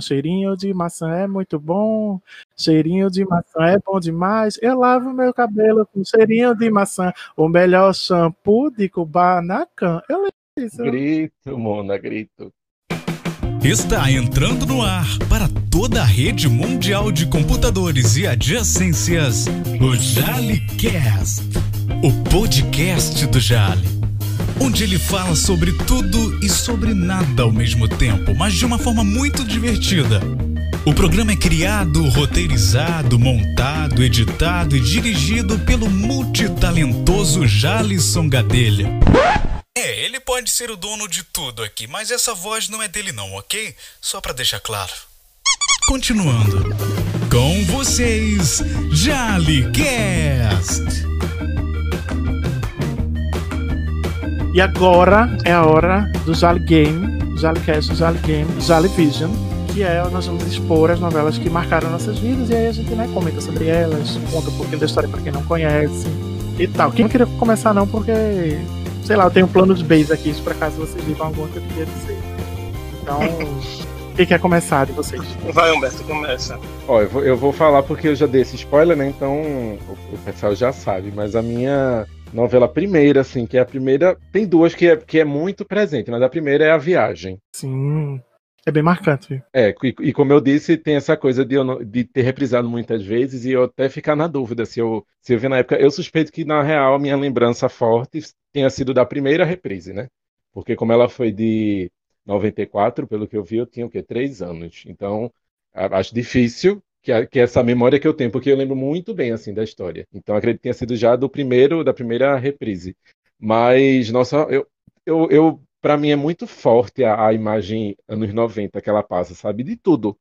Cheirinho de maçã é muito bom. Cheirinho de maçã é bom demais. Eu lavo meu cabelo com cheirinho de maçã. O melhor shampoo de Kubanacan. Eu lembro disso. Grito, Mona, grito. Está entrando no ar para toda a rede mundial de computadores e adjacências, o JaliCast, o podcast do Jali onde ele fala sobre tudo e sobre nada ao mesmo tempo, mas de uma forma muito divertida. O programa é criado, roteirizado, montado, editado e dirigido pelo multitalentoso Jalisson Gadelha. É, ele pode ser o dono de tudo aqui, mas essa voz não é dele não, ok? Só para deixar claro. Continuando. Com vocês, JaliCast. E agora é a hora do Jali Game, Jali Cast, Jali Game, Jali Vision, que é nós vamos expor as novelas que marcaram nossas vidas e aí a gente né, comenta sobre elas, conta um pouquinho da história para quem não conhece e tal. Quem não queria começar não, porque, sei lá, eu tenho um plano de base aqui, se por acaso vocês viram alguma que eu queria dizer. Então, quem quer começar de vocês? Vai, Humberto, começa. Ó, eu vou, eu vou falar porque eu já dei esse spoiler, né? Então o, o pessoal já sabe, mas a minha novela primeira, assim, que é a primeira. Tem duas que é, que é muito presente, mas a primeira é a viagem. Sim. É bem marcante. É, e, e como eu disse, tem essa coisa de, eu, de ter reprisado muitas vezes e eu até ficar na dúvida se eu, se eu vi na época. Eu suspeito que, na real, a minha lembrança forte tenha sido da primeira reprise, né? Porque como ela foi de 94, pelo que eu vi, eu tinha o quê? Três anos. Então, acho difícil que, é, que é essa memória que eu tenho, porque eu lembro muito bem assim da história. Então acredito que tenha sido já do primeiro, da primeira reprise. Mas, nossa, eu, eu, eu para mim é muito forte a, a, imagem anos 90 que ela passa, sabe? De tudo.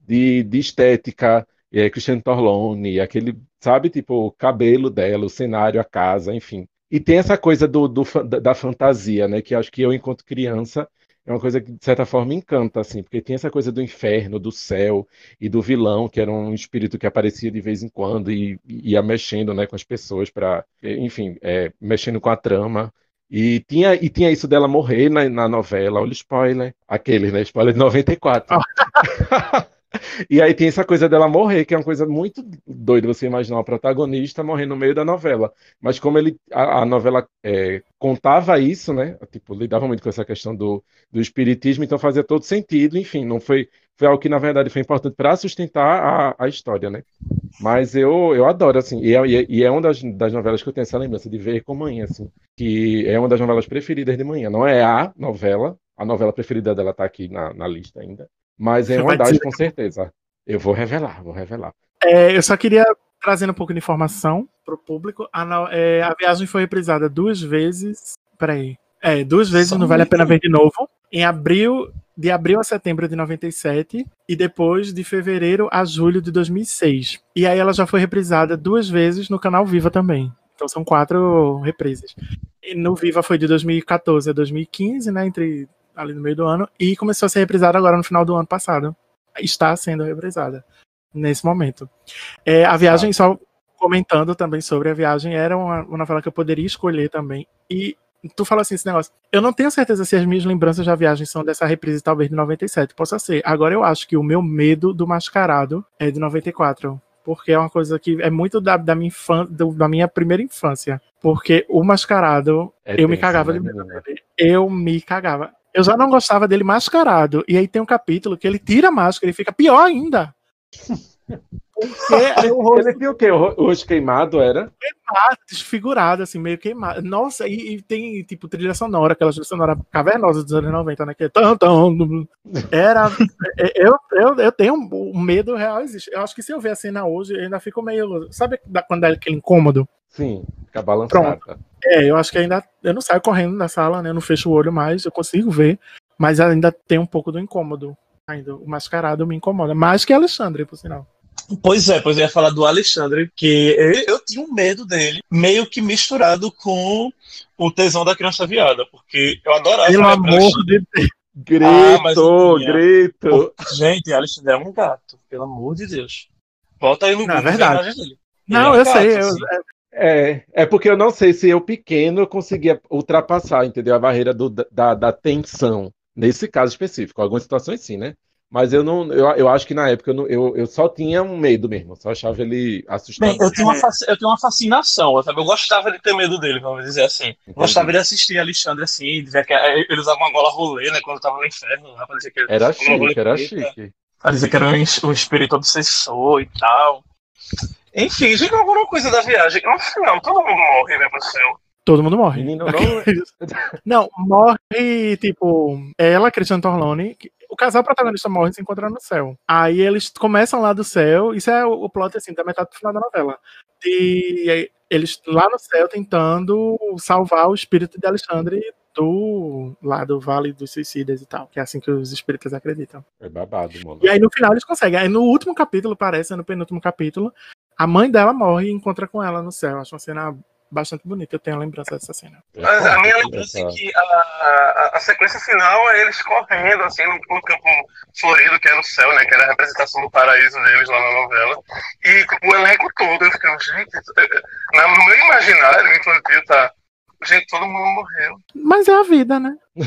De, de estética, é, Cristiano Torlone, aquele, sabe, tipo, o cabelo dela, o cenário, a casa, enfim. E tem essa coisa do, do da fantasia, né? Que acho que eu, enquanto criança, é uma coisa que, de certa forma, encanta, assim, porque tem essa coisa do inferno, do céu e do vilão, que era um espírito que aparecia de vez em quando e, e ia mexendo né, com as pessoas para, enfim, é, mexendo com a trama. E tinha, e tinha isso dela morrer na, na novela, olha o spoiler, aquele, né? Spoiler de 94. E aí tem essa coisa dela morrer, que é uma coisa muito doida você imaginar o protagonista morrer no meio da novela. Mas como ele a, a novela é, contava isso, né? Tipo, lidava muito com essa questão do, do espiritismo, então fazia todo sentido, enfim, não foi, foi algo que, na verdade, foi importante para sustentar a, a história, né? Mas eu, eu adoro, assim, e é, e é uma das, das novelas que eu tenho essa lembrança de ver com manhã, assim, que é uma das novelas preferidas de manhã. Não é a novela, a novela preferida dela tá aqui na, na lista ainda, mas é uma das, com certeza. Eu vou revelar, vou revelar. É, eu só queria trazer um pouco de informação para o público. A, é, a, viagem foi reprisada duas vezes. Peraí. É, duas vezes Só não vale a pena ver de novo. Em abril, de abril a setembro de 97 e depois de fevereiro a julho de 2006. E aí ela já foi reprisada duas vezes no canal Viva também. Então são quatro reprises. E no Viva foi de 2014 a 2015, né, entre ali no meio do ano, e começou a ser reprisada agora no final do ano passado. Está sendo reprisada nesse momento. É, a viagem, só comentando também sobre a viagem, era uma, uma novela que eu poderia escolher também. E tu fala assim esse negócio. Eu não tenho certeza se as minhas lembranças da viagem são dessa reprise, talvez de 97. Possa ser. Agora eu acho que o meu medo do mascarado é de 94. Porque é uma coisa que é muito da, da, minha, infan, da minha primeira infância. Porque o mascarado, é eu tenso, me cagava né, de medo. Eu me cagava. Eu já não gostava dele mascarado. E aí tem um capítulo que ele tira a máscara e fica pior ainda. Porque o rosto... Ele tem o quê? O rosto queimado era? Queimado, desfigurado, assim, meio queimado. Nossa, e, e, tem, tipo, trilha sonora, aquela trilha sonora cavernosa dos anos 90, né? Que é tão, tão, Era. É, eu, eu, eu tenho um medo real, existe. Eu acho que se eu ver a cena hoje, eu ainda fico meio. Sabe quando é aquele incômodo? Sim, fica balançada. É, eu acho que ainda. Eu não saio correndo da sala, né? Eu não fecho o olho mais, eu consigo ver, mas ainda tem um pouco do incômodo. Ainda. O mascarado me incomoda. Mais que Alexandre, por sinal. Pois é, pois eu ia falar do Alexandre, que eu, eu, tinha um medo dele, meio que misturado com o tesão da criança viada, porque eu adorava. Pelo amor de Deus. Grito, ah, grito. gente, Alexandre é um gato, pelo amor de Deus. Volta aí no Não, é verdade. Dele. Não, é um eu gato, sei. Assim. É, é porque eu não sei se eu pequeno eu conseguia ultrapassar, entendeu? A barreira do, da, da tensão. Nesse caso específico. Algumas situações sim, né? Mas eu não, eu, eu acho que na época eu, não, eu, eu só tinha um medo mesmo, só achava ele assustador. Bem, eu tenho, uma, eu tenho uma fascinação, sabe? Eu gostava de ter medo dele, vamos dizer assim. Entendi. Gostava de assistir Alexandre assim, de ver que ele usava uma gola rolê, né, quando tava no inferno. Lá, que ele era chique, era chique. Parecia que era um, um espírito obsessor e tal. Enfim, diga alguma coisa da viagem. No final, todo mundo morre, né, céu. Todo mundo morre. Menino, não... não, morre, tipo, ela, Cristiano Torlone, o casal protagonista morre se encontrando no céu. Aí eles começam lá do céu, isso é o, plot assim, da metade do final da novela. E eles lá no céu tentando salvar o espírito de Alexandre do lá do Vale dos Suicidas e tal, que é assim que os espíritas acreditam. É babado, mano. E aí no final eles conseguem. Aí no último capítulo, parece, no penúltimo capítulo, a mãe dela morre e encontra com ela no céu. Acho uma cena bastante bonita. Eu tenho a lembrança dessa cena. Mas a minha lembrança é que a, a, a, sequência final é eles correndo assim no, no, campo florido, que é no céu, né? Que era a representação do paraíso deles lá na novela. E o elenco todo, eu ficava, gente, no meu imaginário infantil tá. Gente, todo mundo morreu. Mas é a vida, né?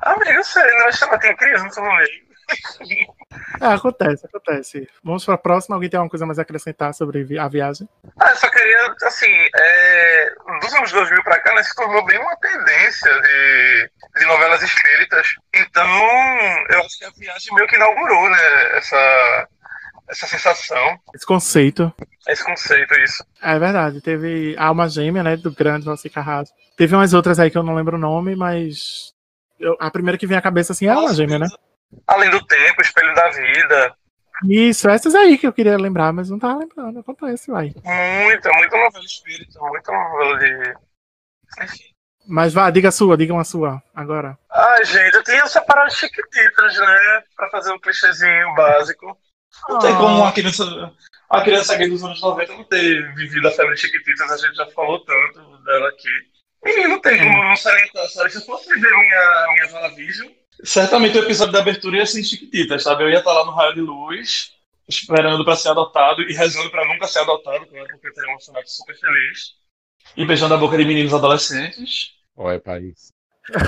Amigo, eu sei, não chama, tem criança no meio. É, acontece, acontece. Vamos para a próxima. Alguém tem alguma coisa mais a acrescentar sobre a viagem? Ah, eu só queria, assim, é, dos anos 2000 para cá, né, se tornou bem uma tendência de, de novelas espíritas. Então, eu acho que a viagem meio que inaugurou, né, essa, essa sensação. Esse conceito. Esse conceito, isso. É verdade. Teve a Alma Gêmea, né, do grande Valci Carrasco. Teve umas outras aí que eu não lembro o nome, mas eu, a primeira que vem à cabeça, assim, é a Alma Gêmea, né? Além do tempo, espelho da vida. Isso, essas aí que eu queria lembrar, mas não tava lembrando. Acontece, vai. Muita, muita novela espírita, muita novela de. Enfim. Mas vá, diga a sua, diga uma sua, agora. Ai, gente, eu tinha separado chiquititas, né? Pra fazer um clichêzinho básico. Não tem como uma criança, uma criança gay dos anos 90 não ter vivido a febre de chiquititas, a gente já falou tanto dela aqui. Enfim, não tem como não salientar, sabe? Se eu fosse ver minha, minha Vala Vision, Certamente o episódio da abertura ia ser chiquitita, sabe? Eu ia estar lá no raio de luz, esperando para ser adotado e rezando para nunca ser adotado, porque eu teria um cenário super feliz. E beijando a boca de meninos adolescentes. Olha, país.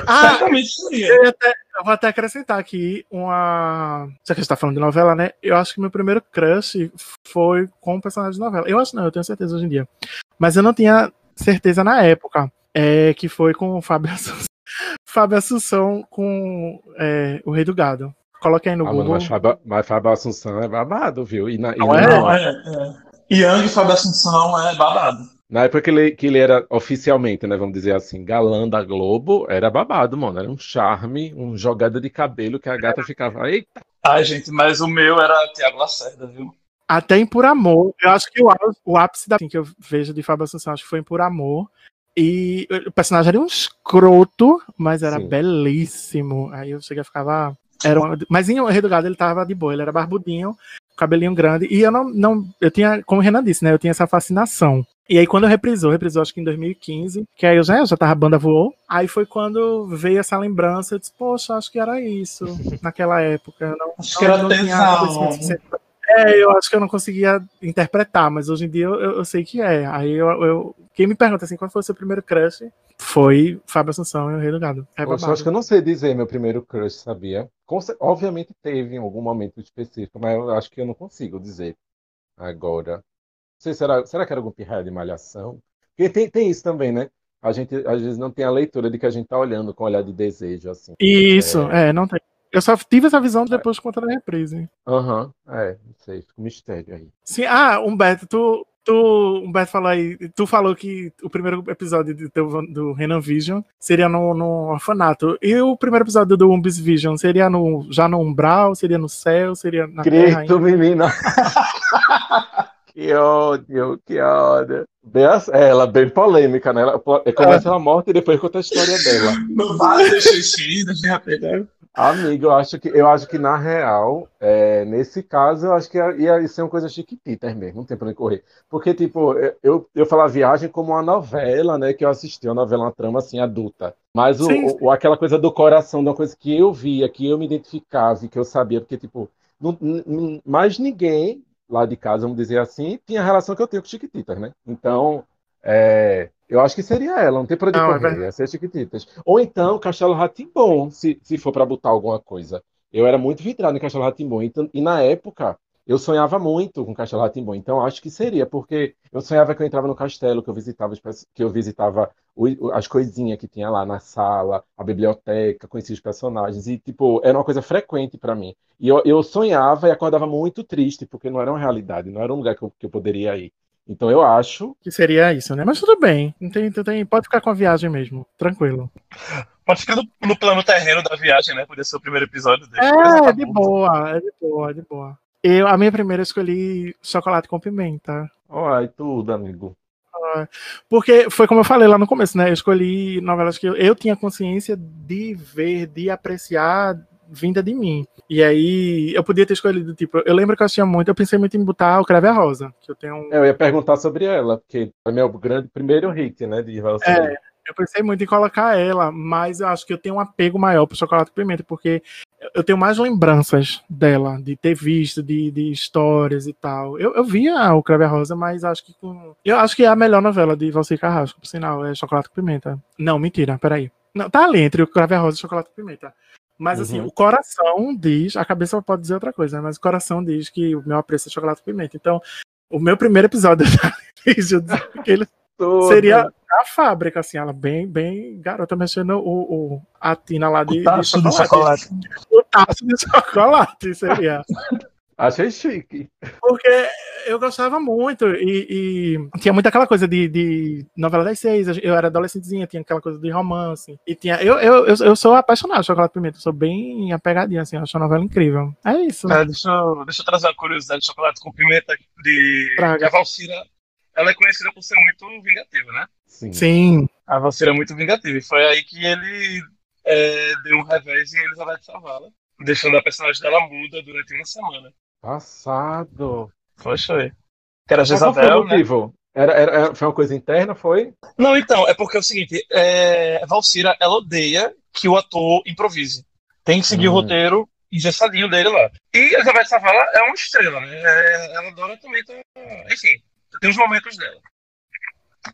Ah, Certamente seria. Eu, até, eu, vou até acrescentar aqui uma. Já que a gente tá falando de novela, né? Eu acho que meu primeiro crush foi com um personagem de novela. Eu acho não, eu tenho certeza hoje em dia. Mas eu não tinha certeza na época. É, que foi com o Fábio Assunção. Fábio Assunção com é, o Rei do Gado. Coloque aí no ah, Google. Mano, mas, Fábio, mas Fábio Assunção é babado, viu? E na, não, e é? Não, é, é. Yang Fábio Assunção é babado. Na época que ele, que ele era oficialmente, né, vamos dizer assim, galã da Globo, era babado, mano. Era um charme, um jogada de cabelo que a gata ficava, eita. Ai, gente, mas o meu era Tiago Lacerda, viu? Até em Por Amor. Eu acho que o, o ápice da, assim, que eu vejo de Fábio Assunção, acho que foi em Por Amor. E o personagem era um escroto, mas era Sim. belíssimo. Aí eu cheguei a ficava. Era uma... Mas em Rei do Gado ele tava de boa, ele era barbudinho, cabelinho grande. E eu não, não. Eu tinha, como o Renan disse, né? Eu tinha essa fascinação. E aí, quando eu reprisou, reprisou acho que em 2015, que aí eu já, eu já tava, a banda voou. Aí foi quando veio essa lembrança, eu disse, poxa, acho que era isso naquela época. Eu não, acho não, que era não tinha é, eu acho que eu não conseguia interpretar, mas hoje em dia eu, eu sei que é. Aí eu, eu, Quem me pergunta assim, qual foi o seu primeiro crush? Foi Fábio Assunção e o Rei do Gado. É Poxa, eu acho que eu não sei dizer meu primeiro crush, sabia? Obviamente teve em algum momento específico, mas eu acho que eu não consigo dizer agora. Não sei, será, será que era algum pirraia de malhação? Porque tem, tem isso também, né? A gente às vezes não tem a leitura de que a gente tá olhando com olhar de desejo, assim. Isso, é, é não tem. Eu só tive essa visão depois de conta da reprise. Aham, uhum, é, não sei, fica um mistério aí. Sim, ah, Humberto, tu, tu, Humberto falou aí, tu falou que o primeiro episódio do, do Renan Vision seria no, no orfanato. E o primeiro episódio do Umbis Vision seria no, já no Umbral, seria no céu, seria na Cristo, terra? menina! que ódio, que ódio. Bem, é, ela é bem polêmica, né? Ela, começa é. ela morta e depois conta a história dela. Não eu deixa eu Amigo, eu acho que, eu acho que na real, é, nesse caso, eu acho que ia, ser uma coisa chiquitita mesmo, não tem pra onde correr. Porque, tipo, eu, eu falo a viagem como uma novela, né, que eu assisti, uma novela, uma trama, assim, adulta. Mas o, o, aquela coisa do coração, uma coisa que eu via, que eu me identificava e que eu sabia, porque, tipo, não, mais ninguém lá de casa, vamos dizer assim, tinha a relação que eu tenho com Chiquititas, né? Então, é, eu acho que seria ela, não tem pra onde não, é correr, é ia ser Chiquititas. Ou então Castelo Ratimbom, se, se for para botar alguma coisa. eu era muito vidrado em Castelo Ratimbom. Então, e na época, eu sonhava muito com Castelo Ratimbom. Então, acho que seria, porque eu sonhava que eu entrava no castelo, que eu visitava, que eu visitava as coisinhas que tinha lá na sala, a biblioteca, conhecia os personagens. E, tipo, era uma coisa frequente para mim. E eu, eu, sonhava e acordava muito triste, porque não era uma realidade, não era um lugar que eu, que eu poderia ir. Então eu acho. Que seria isso, né? Mas tudo bem. Não tem, não tem, pode ficar com a viagem mesmo. Tranquilo. Pode ficar no, no plano terreno da viagem, né? Podia ser o primeiro episódio dele. É, tá de boa, é de boa, é de boa. Eu, a minha primeira eu escolhi chocolate com pimenta. Ai, tudo, amigo. Porque foi como eu falei lá no começo, né? Eu escolhi novelas que eu, eu tinha consciência de ver, de apreciar vinda de mim. E aí eu podia ter escolhido, tipo, eu lembro que eu assistia muito, eu pensei muito em botar o Creve a Rosa, que eu tenho um... Eu ia perguntar sobre ela, porque é meu grande primeiro hit, né, de É, eu pensei muito em colocar ela, mas eu acho que eu tenho um apego maior pro chocolate pimenta, porque eu tenho mais lembranças dela, de ter visto, de, de histórias e tal. Eu, eu via o Crave Rosa, mas acho que com. Eu acho que é a melhor novela de Valci Carrasco, por sinal, é Chocolate com Pimenta. Não, mentira, peraí. Não, tá ali entre o Crave Rosa e Chocolate com Pimenta. Mas assim, uhum. o coração diz, a cabeça pode dizer outra coisa, né? mas o coração diz que o meu apreço é chocolate com pimenta. Então, o meu primeiro episódio da que ele seria a fábrica, assim, ela bem, bem garota mexendo o, o a tina lá de, o taço de chocolate. De chocolate. O taço de chocolate seria. Achei chique. Porque eu gostava muito e, e, tinha muito aquela coisa de, de, novela das seis. Eu era adolescentezinha, tinha aquela coisa de romance. E tinha. Eu, eu, eu, eu sou apaixonado por Chocolate Pimenta, sou bem apegadinha, assim, acho a novela incrível. É isso. É, deixa, eu, deixa eu trazer uma curiosidade de Chocolate com Pimenta de, de a Valcira. Ela é conhecida por ser muito vingativa, né? Sim. Sim. A Valcira é muito vingativa. E foi aí que ele é, deu um revés em Elizabeth Savala, deixando a personagem dela muda durante uma semana. Passado. Foi, foi. Que era Jezabel, né? Né? Era, era, foi uma coisa interna, foi? Não, então, é porque é o seguinte, é, Valcira, ela odeia que o ator improvise. Tem que seguir hum. o roteiro engessadinho dele lá. E Elizabeth Savala é uma estrela, né? É, ela adora também, tá, enfim, tem os momentos dela.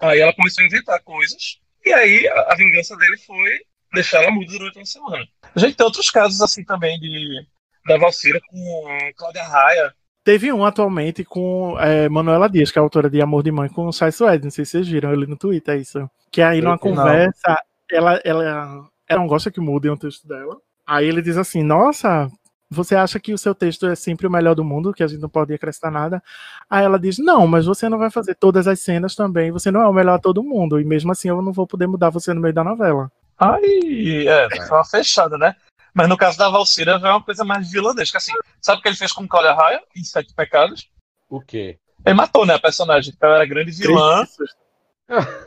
Aí ela começou a inventar coisas, e aí a, a vingança dele foi deixar ela muda durante uma semana. A gente tem outros casos assim também de da Valcira com Cláudia Raia. Teve um atualmente com é, Manuela Dias, que é a autora de Amor de Mãe, com o Sai Suede. Não sei se vocês viram ali no Twitter, é isso. Que aí numa conversa, ela, ela, ela não gosta que mudem o texto dela. Aí ele diz assim: Nossa, você acha que o seu texto é sempre o melhor do mundo, que a gente não pode acrescentar nada? Aí ela diz: Não, mas você não vai fazer todas as cenas também, você não é o melhor a todo mundo, e mesmo assim eu não vou poder mudar você no meio da novela. Aí, é, foi uma fechada, né? Mas no caso da Valcira é uma coisa mais vilanesca. Assim, sabe o que ele fez com Cláudia Raia em Sete Pecados? O quê? Ele matou, né, a personagem. Ela era grande vilã.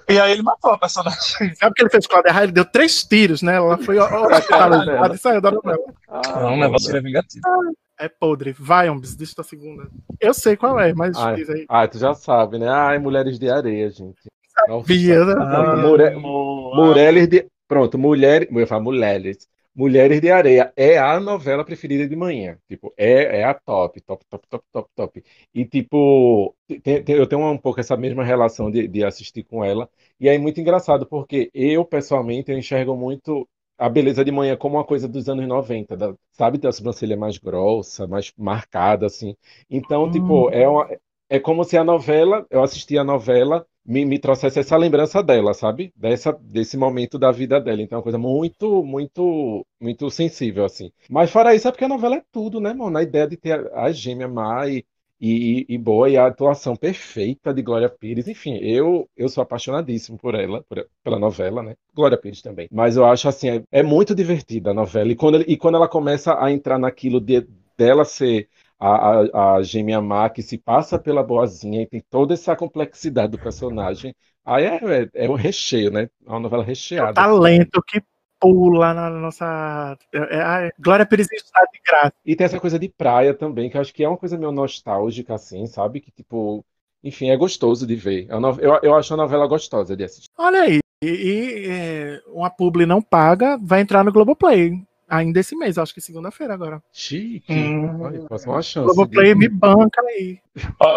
E aí ele matou a personagem. Sabe o que ele fez com Cláudia Raia? Ele deu três tiros, né? Ela foi hospitalizada e saiu da novela. Ah, não, né? Valcira é vingativa. É podre. Vai, Ombs, deixa a segunda. Eu sei qual é, mas ai, diz aí. Ah, tu já sabe, né? Ai, Mulheres de Areia, gente. Sabia, né? Ah, Mure... Mulheres de... Pronto, mulher... eu ia falar mulheres. Mulheres de Areia é a novela preferida de manhã. Tipo, é, é a top, top, top, top, top, top. E, tipo, tem, tem, eu tenho um pouco essa mesma relação de, de assistir com ela. E é muito engraçado, porque eu, pessoalmente, eu enxergo muito a beleza de manhã como uma coisa dos anos 90, da, sabe? Da sobrancelha mais grossa, mais marcada, assim. Então, hum. tipo, é, uma, é como se a novela, eu assisti a novela me, me trouxesse essa lembrança dela, sabe? Dessa, desse momento da vida dela. Então é uma coisa muito, muito, muito sensível, assim. Mas fora isso, é porque a novela é tudo, né, mano? A ideia de ter a, a gêmea má e, e, e, boa, e a atuação perfeita de Glória Pires. Enfim, eu, eu sou apaixonadíssimo por ela, por, pela novela, né? Glória Pires também. Mas eu acho, assim, é, é muito divertida a novela. E quando, e quando ela começa a entrar naquilo de, dela ser a, a, a gêmea má que se passa pela boazinha e tem toda essa complexidade do personagem. Aí é, é, é um recheio, né? É uma novela recheada. É talento que pula na nossa. É, é, Glória Pires está de graça. E tem essa coisa de praia também, que eu acho que é uma coisa meio nostálgica, assim, sabe? Que, tipo, enfim, é gostoso de ver. É eu, eu acho a novela gostosa de assistir. Olha aí, e, e é, uma publi não paga, vai entrar no Globoplay. Ainda esse mês, acho que segunda-feira agora. Chique. Hum. Olha, uma chance. Globoplay de... me banca aí.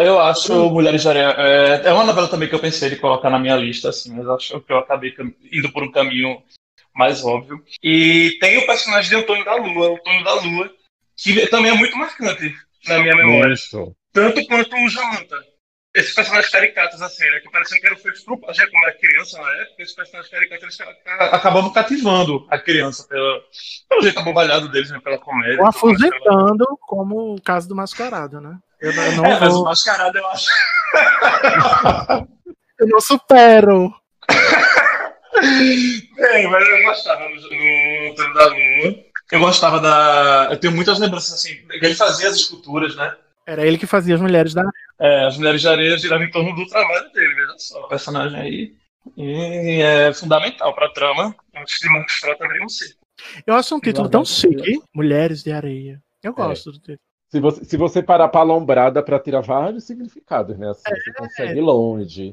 Eu acho Mulheres de Areia. É, é, uma novela também que eu pensei de colocar na minha lista, assim, mas acho que eu acabei indo por um caminho mais óbvio. E tem o personagem de Antônio da Lua. O Antônio da Lua que também é muito marcante na minha memória. Isso. Tanto quanto o Jamanta. Esses personagens caricatos, assim, né? Que pareciam que eram feitos pro. Já como era criança na época, esses personagens caricatos eles ca- acabavam cativando a criança pela, pelo jeito abobalhado deles, né? Pela comédia. Ou mais, pela- afugentando, como o caso do mascarado, né? Eu não, eu não É, mas o vou- mascarado eu acho. eu não supero. Bem, mas eu gostava no, no Turno da Lua. Eu gostava da. Eu tenho muitas lembranças assim. que Ele fazia as esculturas, né? Era ele que fazia as mulheres da. É, as mulheres de areia giravam em torno do trabalho dele, veja só. O personagem aí. E é fundamental pra trama. Antes de Frota abrir um ciclo. Eu acho um título tão chique. Mulheres de Areia. Eu gosto do título. Se você, se você parar pra lombrar, dá pra tirar vários significados, né? Assim, você consegue ir longe.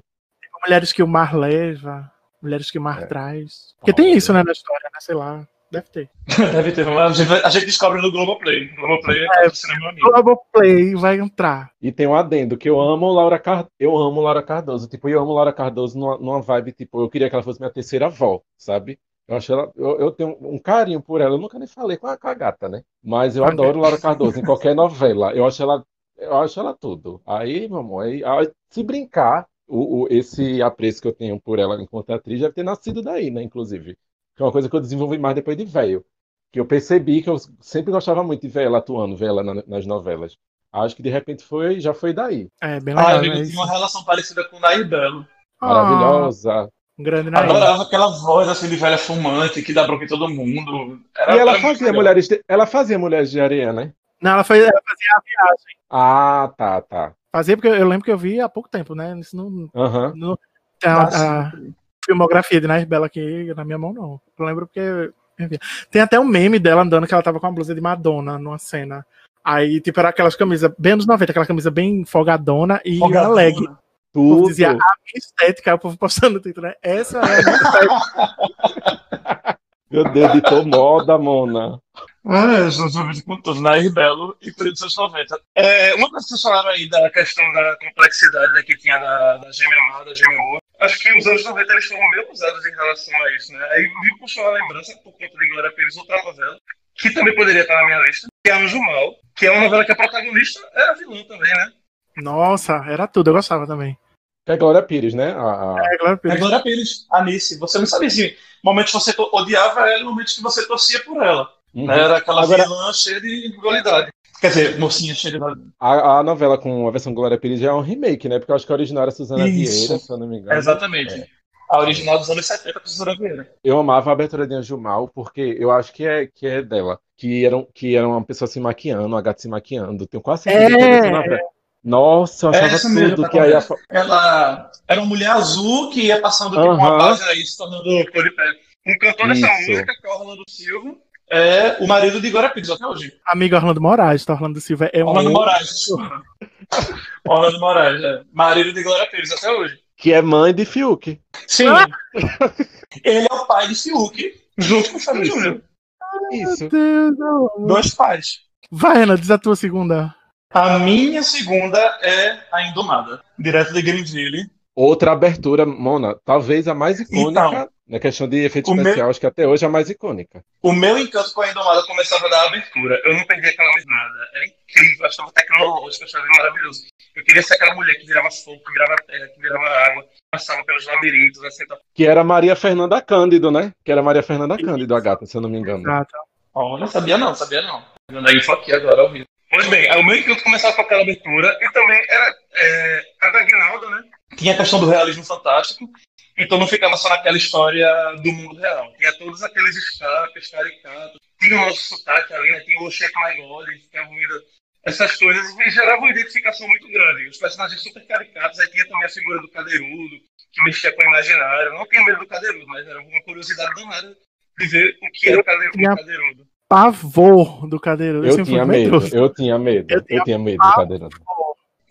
Mulheres que o mar leva, mulheres que o mar É. traz. Porque tem isso, né, na história, né? Sei lá. Deve ter. Deve ter, mas a gente, vai- a gente descobre no Globoplay. Globoplay é, é cinema amigo. Globoplay vai entrar. E tem um adendo que eu amo Laura Car... eu amo Laura Cardoso. Tipo, eu amo Laura Cardoso numa, numa vibe, tipo, eu queria que ela fosse minha terceira avó, sabe? Eu acho ela, eu, eu tenho um carinho por ela. Eu nunca nem falei com a, com a gata, né? Mas eu adoro Laura Cardoso em qualquer novela. Eu acho ela, eu acho ela tudo. Aí, meu amor, aí, aí, se brincar, o, o- esse apreço que eu tenho por ela enquanto atriz deve ter nascido daí, né? Inclusive, que é uma coisa que eu desenvolvi mais depois de velho. Que eu percebi que eu sempre gostava muito de ver ela atuando, ver ela na- nas novelas. Acho que de repente foi, já foi daí. É, bem Ah, legal. ele né? tinha uma relação parecida com o Nair Belo. Maravilhosa. Um grande Nair. Adorava aquela voz assim de velha fumante que dá bronca em todo mundo. Era- E ela fazia mulheres de, ela fazia mulheres de areia, né? Não, ela, foi, ela fazia a viagem. Ah, tá, tá. Fazia porque eu lembro que eu vi há pouco tempo, né? Isso não, a, Ah, a filmografia de Nair Bela aqui na minha mão, não. Eu lembro porque. vi. Tem até um meme dela andando que ela tava com a blusa de Madonna numa cena. Aí, tipo, era aquelas camisas bem anos 90, aquela camisa bem folgadona e Folgadona. uma leg. O povo Tudo. dizia a minha estética, aí o povo postando no título, né? Essa é a minha estética. Meu Deus, editou moda, Mona. É, os ouvidos com tudo, Nair Belo e período dos anos 90. É, uma coisa que vocês falaram aí da questão da complexidade né, que tinha da, da gêmea má, da gêmea boa, acho que os anos 90 eles foram meio usados em relação a isso, né? Aí me puxou a lembrança, por conta de Glória Pires, outra novela, que também poderia estar na minha lista, que é Anjo Mal, que é uma novela que a protagonista é a vilã também, né? Nossa, era tudo, eu gostava também. Que é Glória Pires, né? A, a- É, É Pires. Glória Pires, a Nice. Você não sabia se momentos você odiava ela e momentos que você torcia por ela. Uhum. Era aquela Agora- vilã cheia de dualidade. Quer dizer, mocinha de dualidade. a, a novela com a versão Glória Pires já é um remake, né? Porque eu acho que a original era Suzana Isso. Vieira, se eu não me engano. Exatamente. É. A original dos anos 70 com Suzana Vieira. Eu amava a abertura de Anjo Mal, porque eu acho que é, que é dela. Que era, que era uma pessoa se maquiando, uma gata se maquiando. Tenho quase certeza que É. é essa novela. Nossa, eu É achava mesmo, tudo tá que aí a. Ela era uma mulher azul que ia passando tipo, Aham. uma página aí, se tornando cor de pele. Um cantor dessa Isso. música, que é o Orlando Silva, é o marido de Glória Pires até hoje. Amigo Orlando Moraes, tá? Orlando Silva é um. Orlando Moraes. Orlando Moraes, é. Marido de Glória Pires até hoje. que é mãe de Fiuk. Sim. Ele é o pai de Fiuk, junto com o Fábio Júnior. Isso. Meu Deus, não. Dois pais. Vai, Ana, diz a tua segunda. A minha segunda é a Indomada, direto de Greenville. Outra abertura, Mona, talvez a mais icônica, Então, na questão de efeito o meu- especial, acho que até hoje é a mais icônica. O meu encanto com a Indomada começava da abertura. Eu não perdi aquela mais nada. Era incrível, eu achava tecnológico, eu achava maravilhoso. Eu queria ser aquela mulher que virava fogo, que virava terra, que virava água, passava pelos labirintos, assim. Então, Que era Maria Fernanda Cândido, né? Que era Maria Fernanda Cândido, a gata, se eu não me engano. Exato. Ó, não sabia não, sabia não. A info aqui agora ao vivo. Pois bem, o meu encanto começava com aquela abertura e também era é, a da Aguinaldo, né? Tinha a questão do realismo fantástico, então não ficava só naquela história do mundo real. Tinha todos aqueles escapes, caricatos, tinha o nosso sotaque ali, né? Tinha o Chefe My God, tinha a comida, essas coisas, e gerava uma identificação muito grande. Os personagens super caricatos, aí tinha também a figura do cadeirudo, que mexia com o imaginário. Eu Não tinha medo do cadeirudo, mas era uma curiosidade danada de ver o que era o cadeirudo. cadeirudo. Pavor do cadeiro. Eu sempre tinha medo, eu tinha medo, Eu eu tinha medo do cadeirante.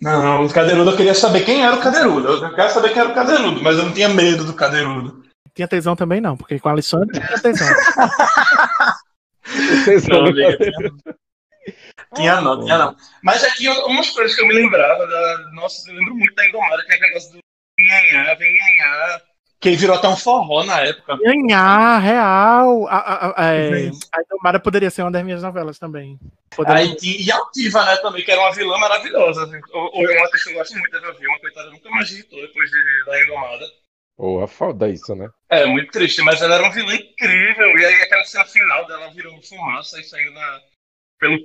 Não, o cadeirudo eu queria saber quem era o cadeirudo. Eu quero saber quem era o cadeirudo, mas eu não tinha medo do cadeirudo. Tinha tesão também, não, porque com a Alexandre tinha tesão. Vocês Não, amiga, tinha, tinha não, tinha não. Mas aqui umas coisas que eu me lembrava da. Nossa, eu lembro muito da Indomada, que é aquele negócio do nhanhá, vem nhanhá. Que virou até um forró na época. Ganhar, real. A, a, a, é, a Indomada poderia ser uma das minhas novelas também. Poderia... Aí, e Altiva, né, também, que era uma vilã maravilhosa. Assim. Ou, ou é uma atriz que eu gosto muito da Vilma, coitada, nunca mais digitou depois de, da Indomada. Porra, foda isso, né? É, muito triste, mas ela era uma vilã incrível. E aí aquela cena final dela virou fumaça e saindo na, pelo,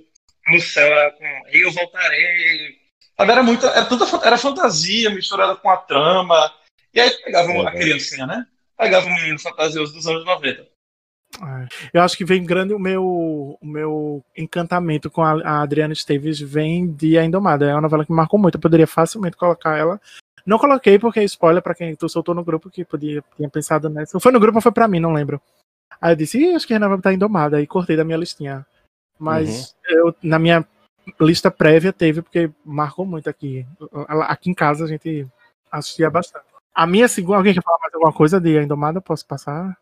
no céu ela com eu voltarei. Sabe, Era muito. Era, tudo, era fantasia misturada com a trama. E aí pegava É, a criancinha, né? Pegava o menino fantasioso dos anos 90. É. Eu acho que vem grande o meu, o meu encantamento com a, a Adriana Esteves vem de A Indomada. É uma novela que me marcou muito. Eu poderia facilmente colocar ela. Não coloquei porque é spoiler pra quem tu soltou no grupo que podia tinha pensado nessa. Foi no grupo ou foi pra mim, não lembro. Aí eu disse, Ih, acho que a Renan tá Indomada. Aí cortei da minha listinha. Mas eu, na minha lista prévia teve, porque marcou muito aqui. Aqui em casa a gente assistia bastante. A minha segunda. Alguém quer falar mais alguma coisa de A Indomada? Posso passar?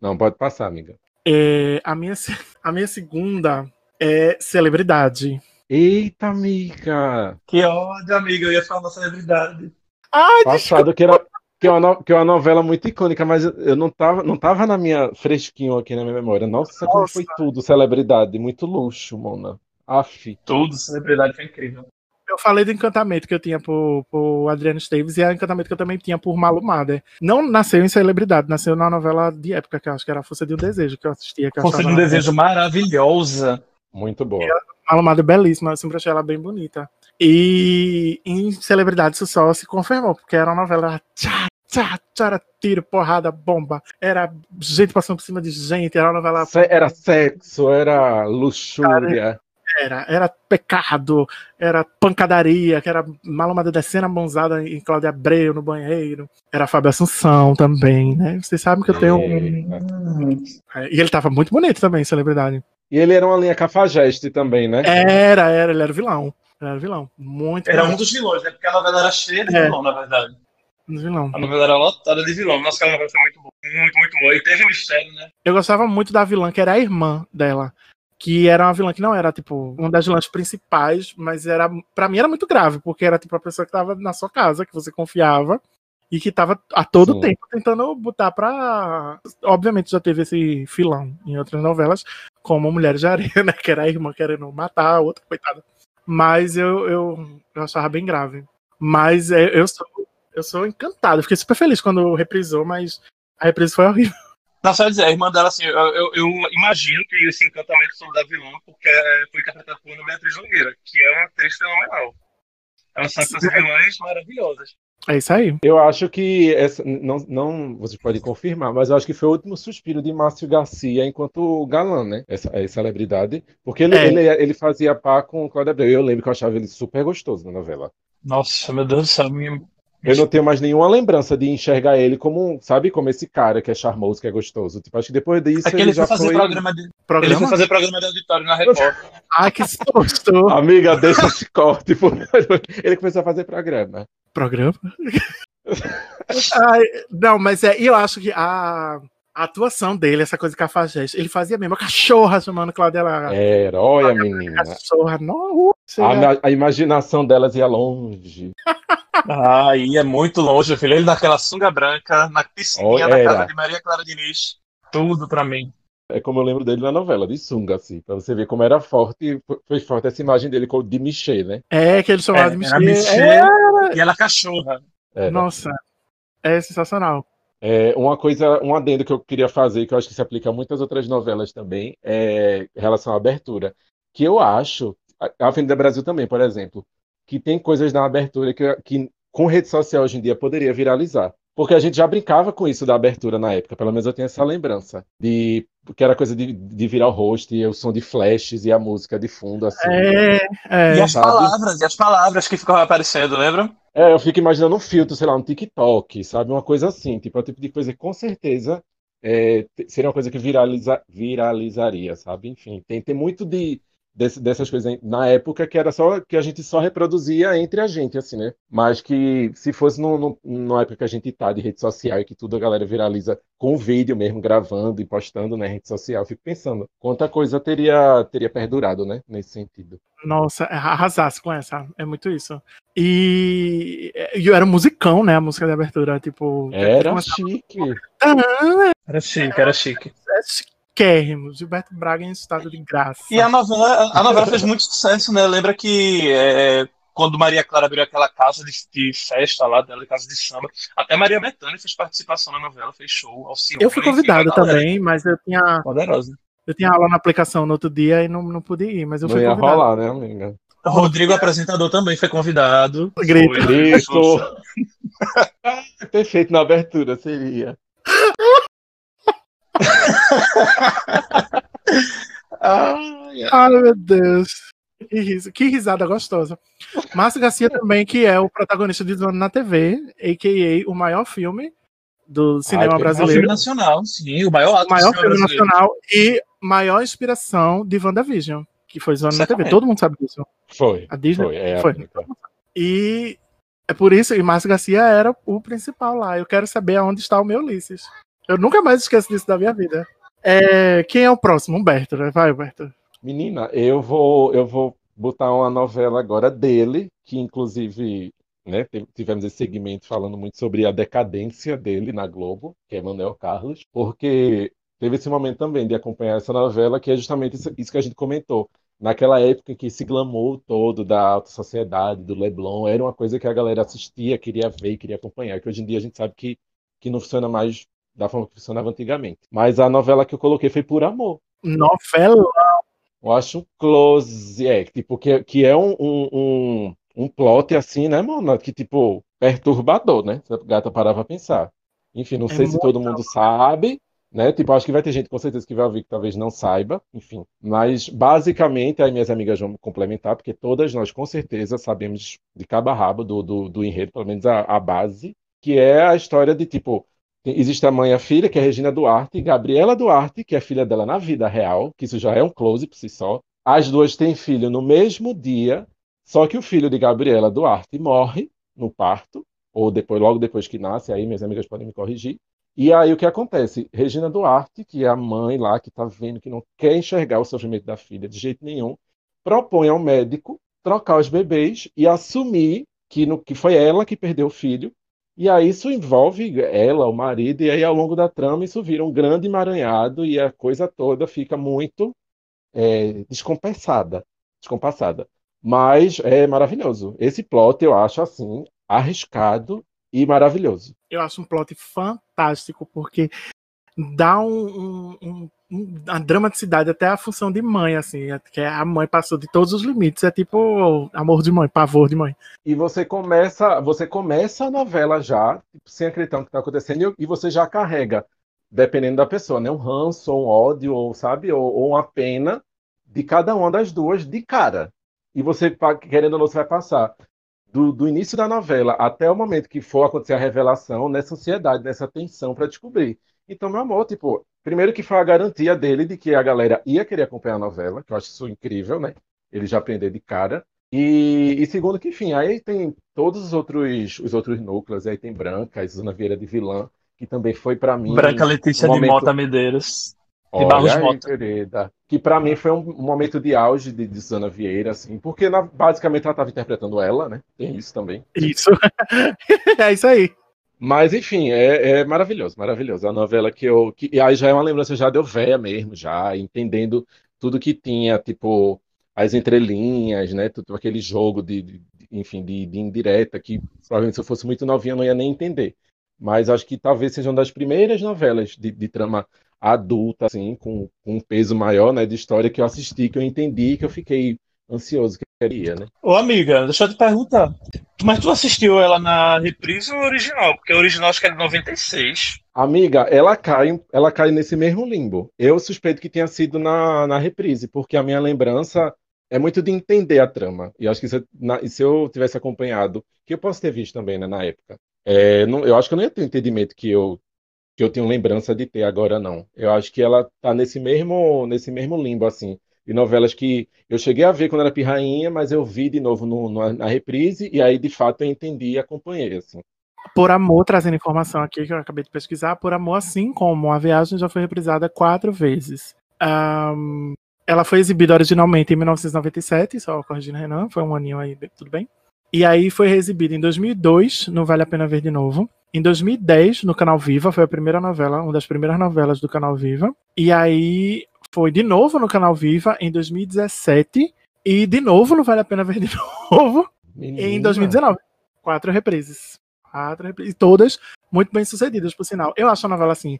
Não, pode passar, amiga. É, a, minha, a minha segunda é celebridade. Eita, amiga! Que ódio, amiga. Eu ia falar da celebridade. Ai, Passado que era que é, uma, que é uma novela muito icônica, mas eu- não tava, não tava na minha fresquinho aqui na minha memória. Nossa, como Nossa. foi tudo, celebridade, muito luxo, Mona. Aff. Tudo, celebridade foi incrível. Eu falei do encantamento que eu tinha por, por Adriano Esteves e é o encantamento que eu também tinha por Malu Mader. Não nasceu em celebridade, nasceu na novela de época, que eu acho que era a Força de um Desejo, que eu assistia. Que eu Força de um desejo maravilhosa. Muito boa. Malu Mader belíssima, eu sempre achei ela bem bonita. E em celebridade isso só se confirmou, porque era uma novela tchá, tchá, tchá, era tiro, porrada, bomba. Era gente passando por cima de gente, era uma novela Se- Era sexo, era luxúria. Era, era pecado, era pancadaria, que era malomada descendo a mãozada em Cláudia Abreu no banheiro. Era Fábio Assunção também, né? Vocês sabem que eu tenho um. É, E ele tava muito bonito também, celebridade. E ele era uma linha cafajeste também, né? Era, era, ele era vilão. Ele era vilão. Muito Era um bonito, dos vilões, né? Porque a novela era cheia de É. vilão, na verdade. vilão. A novela era lotada de vilão. Nossa, aquela novela foi muito boa. Muito, muito boa. E teve mistério, né? Eu gostava muito da vilã, que era a irmã dela. Que era uma vilã que não era, tipo, uma das vilãs principais, mas era. para mim era muito grave, porque era tipo a pessoa que tava na sua casa, que você confiava, e que tava a todo Sim. tempo tentando botar pra. Obviamente já teve esse filão em outras novelas, como Mulheres de Areia, né? Que era a irmã querendo matar a outra, coitada. Mas eu, eu, eu achava bem grave. Mas é, eu sou, eu sou encantado. Fiquei super feliz quando reprisou, mas a reprise foi horrível. Não, só dizer, a irmã dela, assim, eu, eu, eu imagino que esse encantamento sobre da vilã, porque é, foi interpretado por Ana Beatriz Nogueira, que é uma atriz fenomenal. Ela sabe fazer vilãs maravilhosas. É isso aí. Eu acho que essa, não, não, vocês podem confirmar, mas eu acho que foi o último suspiro de Márcio Garcia enquanto galã, né? Essa, essa celebridade. Porque ele, É. ele, ele fazia par com o Cláudio Abreu. Eu lembro que eu achava ele super gostoso na novela. Nossa, meu Deus do céu. Minha... Eu não tenho mais nenhuma lembrança de enxergar ele como, sabe, como esse cara que é charmoso, que é gostoso. Tipo, acho que depois disso É que ele ele já foi fazer foi. programa de. Ele Programa? foi fazer programa de auditório na Record. Ai, que susto! Amiga, deixa esse corte. por favor. Ele começou a fazer programa. Programa? Ai, não, mas é, eu acho que a, a atuação dele, essa coisa de cafajeste, ele fazia mesmo a cachorra chamando Cláudia lá. Era, olha, menina. Cachorra, não. A, a imaginação delas ia longe. Ah, ia muito longe, filho. Ele naquela sunga branca, na piscininha Oh, da era. casa de Maria Clara Diniz. Tudo pra mim. É como eu lembro dele na novela, de sunga, assim, pra você ver como era forte, foi- forte essa imagem dele com o de Michê, né? É, que ele chamava É, de era Michê. Michê. E ela cachorra. Era. Nossa, é sensacional. É, uma coisa, um adendo que eu queria fazer, que eu acho que se aplica a muitas outras novelas também, é em relação à abertura, que eu acho, a a Avenida Brasil também, por exemplo, que tem coisas na abertura que, que com rede social hoje em dia poderia viralizar. Porque a gente já brincava com isso da abertura na época, pelo menos eu tenho essa lembrança, de que era coisa de, de virar o rosto e o som de flashes e a música de fundo, assim. É, é. E as sabe? palavras, e as palavras que ficavam aparecendo, lembra? É, eu fico imaginando um filtro, sei lá, um TikTok, sabe? Uma coisa assim, tipo, é o tipo de coisa que com certeza é, seria uma coisa que viraliza, viralizaria, sabe? Enfim, tem, tem muito de, desse, dessas coisas na época que era só que a gente só reproduzia entre a gente, assim, né? Mas que se fosse no, no, numa época que a gente tá de rede social e que tudo a galera viraliza com vídeo mesmo, gravando e postando na rede social, eu fico pensando quanta coisa teria, teria perdurado, né? Nesse sentido. Nossa, é, arrasasse com essa. É muito isso. E, e era musicão, né? A música de abertura, tipo. Era chique. Era chique, era chique. É chiquérrimo. Gilberto Braga em estado de graça. E a novela, a novela fez muito sucesso, né? Lembra que é, quando Maria Clara abriu aquela casa de, de, festa lá dela, casa de samba, até Maria Bethânia fez participação na novela, fez show. Alcione, eu fui convidado também, mas eu tinha. Poderosa. Eu tinha aula na aplicação no outro dia e não, não pude ir, mas eu não fui ia convidado. rolar, né, amiga? Rodrigo, apresentador, também foi convidado. Grito. Foi, Grito. Perfeito na abertura, seria. Ai, ai. Ai, meu Deus. Que, ris- que risada gostosa. Márcio Garcia também, que é o protagonista de Zona na TV, a.k.a. o maior filme do cinema que É um filme brasileiro. nacional, sim, o maior ato O maior filme brasileiro. nacional e maior inspiração de WandaVision, que foi Zona na TV. Todo mundo sabe disso. Foi. A Disney Foi, é, foi. amiga. E é por isso que Márcio Garcia era o principal lá. Eu quero saber aonde está o meu Ulisses. Eu nunca mais esqueço disso da minha vida. É, quem é o próximo? Humberto, né? Vai, Humberto. Menina, eu vou, eu vou botar uma novela agora dele, que inclusive, né, tivemos esse segmento falando muito sobre a decadência dele na Globo, que é Manuel Carlos, porque teve esse momento também de acompanhar essa novela, que é justamente isso, que a gente comentou. Naquela época que esse glamour todo da alta sociedade, do Leblon, era uma coisa que a galera assistia, queria ver queria acompanhar, que hoje em dia a gente sabe que, que não funciona mais da forma que funcionava antigamente. Mas a novela que eu coloquei foi Por Amor. Novela. Eu acho um close, é, tipo, que, que é um, um, um, um plot assim, né, mano? Que, tipo, perturbador, né? Se a gata parar pra pensar. Enfim, não É sei se todo mundo sabe, né? Tipo, acho que vai ter gente com certeza que vai ouvir que talvez não saiba, enfim. Mas, basicamente, aí minhas amigas vão complementar, porque todas nós, com certeza, sabemos de cabo a rabo do, do, do enredo, pelo menos a, a base, que é a história de, tipo, Existe a mãe e a filha, que é Regina Duarte, e Gabriela Duarte, que é filha dela na vida real, que isso já é um close por si só. As duas têm filho no mesmo dia, só que o filho de Gabriela Duarte morre no parto, ou depois, logo depois que nasce, aí minhas amigas podem me corrigir. E aí o que acontece? Regina Duarte, que é a mãe lá que está vendo que não quer enxergar o sofrimento da filha de jeito nenhum, propõe ao médico trocar os bebês e assumir que, no, que foi ela que perdeu o filho e aí isso envolve ela, o marido, e aí ao longo da trama isso vira um grande emaranhado e a coisa toda fica muito é, descompensada, descompassada. Mas é maravilhoso. Esse plot eu acho assim arriscado e maravilhoso. Eu acho um plot fantástico, porque dá um, um- um- uma dramaticidade até a função de mãe, assim, é- que a mãe passou de todos os limites. É tipo amor de mãe, pavor de mãe. E você começa, você começa a novela já, tipo, sem acreditar no que está acontecendo, e você já carrega, dependendo da pessoa, né? Um ranço, um ódio, ou sabe, ou, ou uma pena de cada uma das duas de cara. E você, querendo ou não, você vai passar do, do início da novela até o momento que for acontecer a revelação, nessa ansiedade, nessa tensão para descobrir. Então, meu amor, tipo, primeiro que foi a garantia dele de que a galera ia querer acompanhar a novela, que eu acho isso incrível, né? Ele já aprender de cara. E, e segundo que, enfim, aí tem todos os outros, os outros núcleos, aí tem Branca, a Suzana Vieira de Vilã, que também foi para mim Branca Letícia um de momento- Mota Medeiros. de Olha Barros aí, Mota. querida. Que para mim foi um momento de auge de, de Vieira, assim, porque na- basicamente ela estava interpretando ela, né? Tem isso também. Isso. é isso aí. Mas, enfim, é, é maravilhoso, maravilhoso. A novela que eu. Que, e aí já é uma lembrança já de eu véia mesmo, já, entendendo tudo que tinha, tipo, as entrelinhas, né? Tudo aquele jogo de, de- de- enfim, de, de indireta, que provavelmente se eu fosse muito novinha eu não ia nem entender. Mas acho que talvez seja uma das primeiras novelas de, de trama adulta, assim, com, com um peso maior, né, de história que eu assisti, que eu entendi, que eu fiquei ansioso queria, né? Ô, amiga, deixa eu te perguntar. Mas tu assistiu ela na reprise ou original? Porque a original acho que é de 96. Amiga, ela cai, ela cai nesse mesmo limbo. Eu suspeito que tenha sido na, na reprise, porque a minha lembrança é muito de entender a trama. E acho que se, eu- na- se eu tivesse acompanhado, que eu posso ter visto também, né, na época, é, não- eu acho que eu não ia ter o entendimento que eu, que eu tenho lembrança de ter agora, não. Eu acho que ela tá nesse mesmo, nesse mesmo limbo, assim, de novelas que eu cheguei a ver quando era pirrainha, mas eu vi de novo no, no, na reprise, e aí de fato eu entendi e acompanhei. Assim. Por Amor, trazendo informação aqui que eu acabei de pesquisar, Por Amor, assim como A Viagem já foi reprisada quatro vezes. Um, ela foi exibida originalmente em 1997, só corrigindo Renan, foi um aninho aí, tudo bem. E aí foi exibida em 2002, no Vale a Pena Ver de Novo. Em 2010, no Canal Viva, foi a primeira novela, uma das primeiras novelas do Canal Viva. E aí foi de novo no Canal Viva em 2017 e de novo no Vale a Pena Ver de Novo Menina. em 2019. Quatro reprises. Quatro reprises. Todas muito bem sucedidas, por sinal. Eu acho a novela assim.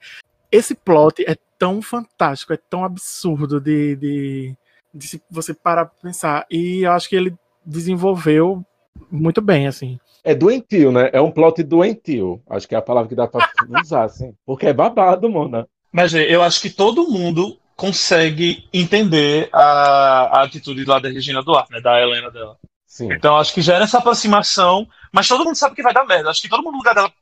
Esse plot é tão fantástico, é tão absurdo de, de, de você parar pra pensar. E eu acho que ele desenvolveu muito bem, assim. É doentio, né? É um plot doentio. Acho que é a palavra que dá pra usar, assim. Porque é babado, mona. Mas eu acho que todo mundo consegue entender a, a atitude lá da Regina Duarte, né? Da Helena dela. Sim. Então acho que gera essa aproximação, mas todo mundo sabe que vai dar merda. Acho que todo mundo no lugar dela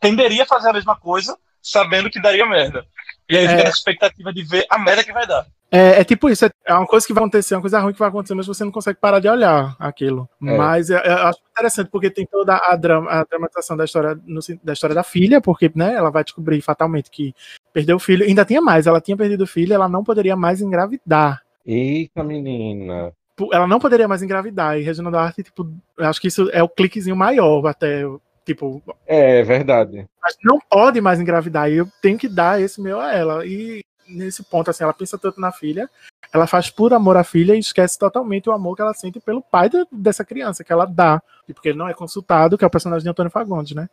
tenderia a fazer a mesma coisa, sabendo que daria merda. E aí é. fica na expectativa de ver a merda que vai dar. É, é, tipo isso, é uma coisa que vai acontecer, uma coisa ruim que vai acontecer, mas você não consegue parar de olhar aquilo. É. Mas eu, eu, acho interessante, porque tem toda a, drama, a dramatização da história, no, da história da filha, porque né, ela vai descobrir fatalmente que perdeu o filho. Ainda tinha mais, ela tinha perdido o filho, ela não poderia mais engravidar. Eita, menina. Ela não poderia mais engravidar. E Regina Duarte, tipo, eu acho que isso é o cliquezinho maior até. Tipo. É, é verdade. Mas não pode mais engravidar. E eu tenho que dar esse meu a ela. E nesse ponto, assim, ela pensa tanto na filha, ela faz por amor à filha e esquece totalmente o amor que ela sente pelo pai de, dessa criança, que ela dá. Porque ele não é consultado, que é o personagem de Antônio Fagundes, né?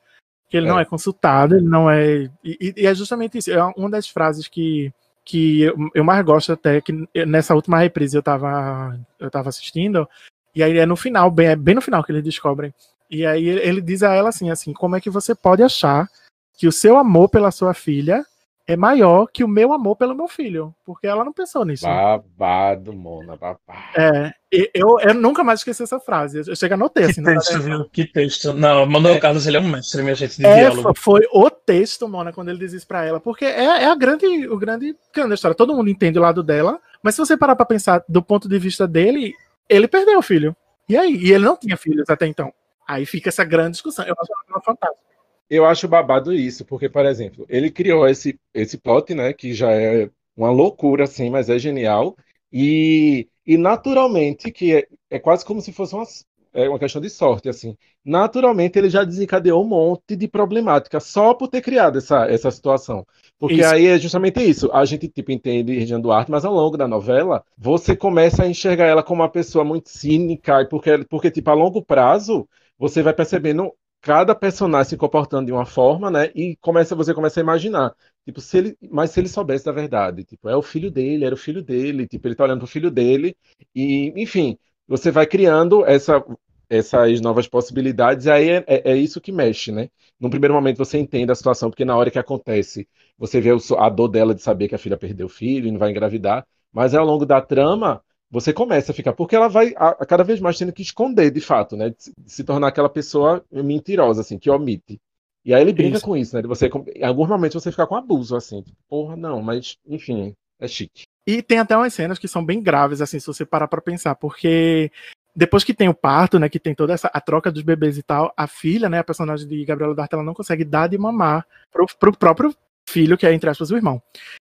Que ele é. não é consultado, ele não é. E, e, é justamente isso. É uma das frases que, que eu, eu mais gosto até, que nessa última reprise eu tava, eu tava assistindo, e aí é no final, bem, é bem no final que eles descobrem. E aí ele diz a ela assim, assim, como é que você pode achar que o seu amor pela sua filha é maior que o meu amor pelo meu filho, porque ela não pensou nisso. Babado, Mona, babado. É, eu, eu nunca mais esqueci essa frase. Eu chego a anotei assim. Que texto, viu? Que texto. Não, Manuel é, Carlos, ele é um mestre, minha gente, de é, diálogo. Foi o texto, Mona, quando ele diz isso pra ela, porque é, é a grande, o grande cano da história. Todo mundo entende o lado dela, mas se você parar pra pensar do ponto de vista dele, ele perdeu o filho. E aí? E ele não tinha filhos até então. Aí fica essa grande discussão. Eu acho ela fantástica eu acho babado isso, porque, por exemplo, ele criou esse, esse plot, né, que já é uma loucura, assim, mas é genial, e, e naturalmente, que é, é quase como se fosse uma, é uma questão de sorte, assim, naturalmente ele já desencadeou um monte de problemática só por ter criado essa, essa situação. Porque isso. aí é justamente isso. A gente, tipo, entende Regina Duarte, mas ao longo da novela, você começa a enxergar ela como uma pessoa muito cínica, porque, porque tipo, a longo prazo, você vai percebendo cada personagem se comportando de uma forma, né? E começa, você começa a imaginar. Tipo, se ele, mas se ele soubesse da verdade, tipo, é o filho dele, era o filho dele, tipo, ele tá olhando pro filho dele, e, enfim, você vai criando essa, essas novas possibilidades, e aí é, é, é, isso que mexe, né? No primeiro momento você entende a situação, porque na hora que acontece, você vê a dor dela de saber que a filha perdeu o filho e não vai engravidar, mas ao longo da trama, você começa a ficar, porque ela vai a, a cada vez mais tendo que esconder, de fato, né? De, de, se tornar aquela pessoa mentirosa, assim, que omite. E aí ele brinca isso. com isso, né? De você, em alguns momentos você ficar com abuso, assim, tipo, porra, não, mas, enfim, é chique. E tem até umas cenas que são bem graves, assim, se você parar pra pensar, porque depois que tem o parto, né, que tem toda essa a troca dos bebês e tal, a filha, né, a personagem de Gabriela Duarte, ela não consegue dar de mamar pro, pro próprio filho, que é, entre aspas, o irmão.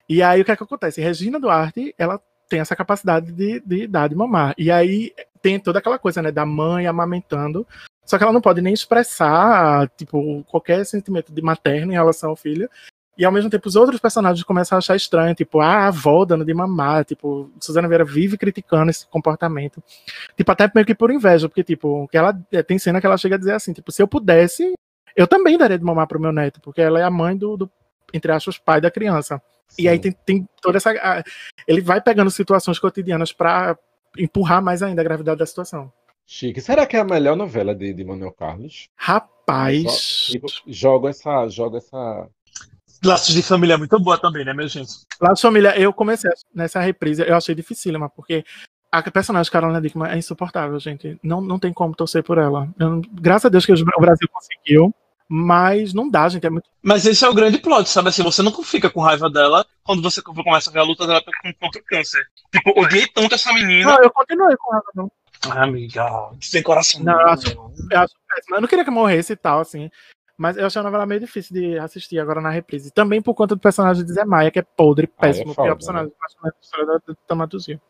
E aí o que é que acontece? Regina Duarte, ela tem essa capacidade de, de dar de mamar. E aí tem toda aquela coisa, né, da mãe amamentando, só que ela não pode nem expressar, tipo, qualquer sentimento de materno em relação ao filho. E ao mesmo tempo os outros personagens começam a achar estranho, tipo, ah, a avó dando de mamar, tipo, Suzana Vieira vive criticando esse comportamento. Tipo, até meio que por inveja, porque, tipo, que ela é, tem cena que ela chega a dizer assim, tipo, se eu pudesse, eu também daria de mamar pro meu neto, porque ela é a mãe do, do entre aspas, pai da criança. Sim. E aí tem, tem toda essa. Ele vai pegando situações cotidianas para empurrar mais ainda a gravidade da situação. Chique. Será que é a melhor novela de, de Manuel Carlos? Rapaz. Jogo essa. Jogo essa. Laços de Família é muito boa também, né, meu gente? Laços de Família, eu comecei nessa reprise, eu achei dificílima, porque a personagem Carolina Dickman é insuportável, gente. Não, não tem como torcer por ela. Eu, graças a Deus que o Brasil conseguiu. Mas não dá, gente. É muito. Mas esse é o grande plot, sabe? Assim, você não fica com raiva dela quando você começa a ver a luta dela contra o câncer. Tipo, odiei tanto essa menina. Não, eu continuei com raiva, não. Ah, amiga, sem coração. Não, eu acho, eu acho péssimo. Eu não queria que morresse e tal, assim. Mas eu achei a novela meio difícil de assistir agora na reprise. Também por conta do personagem de Zé Maia, que é podre, péssimo. Ah, é foda, pior personagem da história da, da Tamatuzio.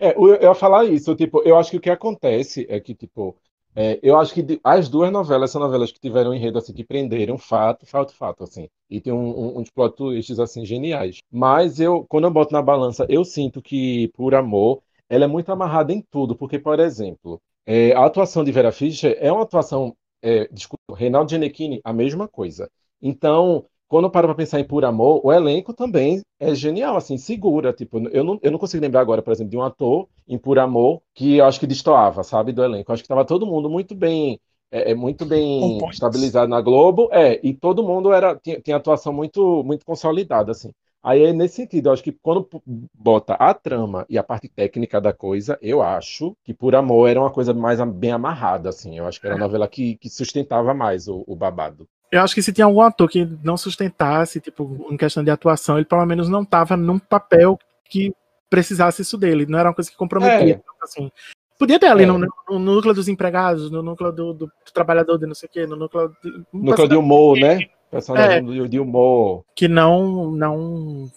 É, eu eu ia falar isso, tipo, eu acho que o que acontece é que, tipo, é, eu acho que de- as duas novelas são novelas que tiveram enredo, assim, que prenderam fato, fato, fato, assim, e tem um, um, uns plot twists, assim, geniais. Mas eu, quando eu boto na balança, eu sinto que, por amor, ela é muito amarrada em tudo, porque, por exemplo, é, a atuação de Vera Fischer é uma atuação, é, desculpa, Reinaldo Ginettini, a mesma coisa. Então, quando eu paro pra pensar em Por Amor, o elenco também é genial, assim, segura. Tipo, eu não, eu não consigo lembrar agora, por exemplo, de um ator em Por Amor que eu acho que destoava, sabe, do elenco. Eu acho que tava todo mundo muito bem, é, é muito bem point. estabilizado na Globo, é, e todo mundo era tinha, tinha atuação muito, muito consolidada, assim. Aí, é nesse sentido, eu acho que quando bota a trama e a parte técnica da coisa, eu acho que Por Amor era uma coisa mais a- bem amarrada, assim. Eu acho que era uma novela que, que sustentava mais o, o babado. Eu acho que se tinha algum ator que não sustentasse, tipo, em questão de atuação, ele pelo menos não tava num papel que precisasse isso dele. Não era uma coisa que comprometia. É. Assim. Podia ter ali É. no, no núcleo dos empregados, no núcleo do, do trabalhador de não sei o quê, no núcleo. De, Núcleo de humor, né? Personagem de, de humor. que não não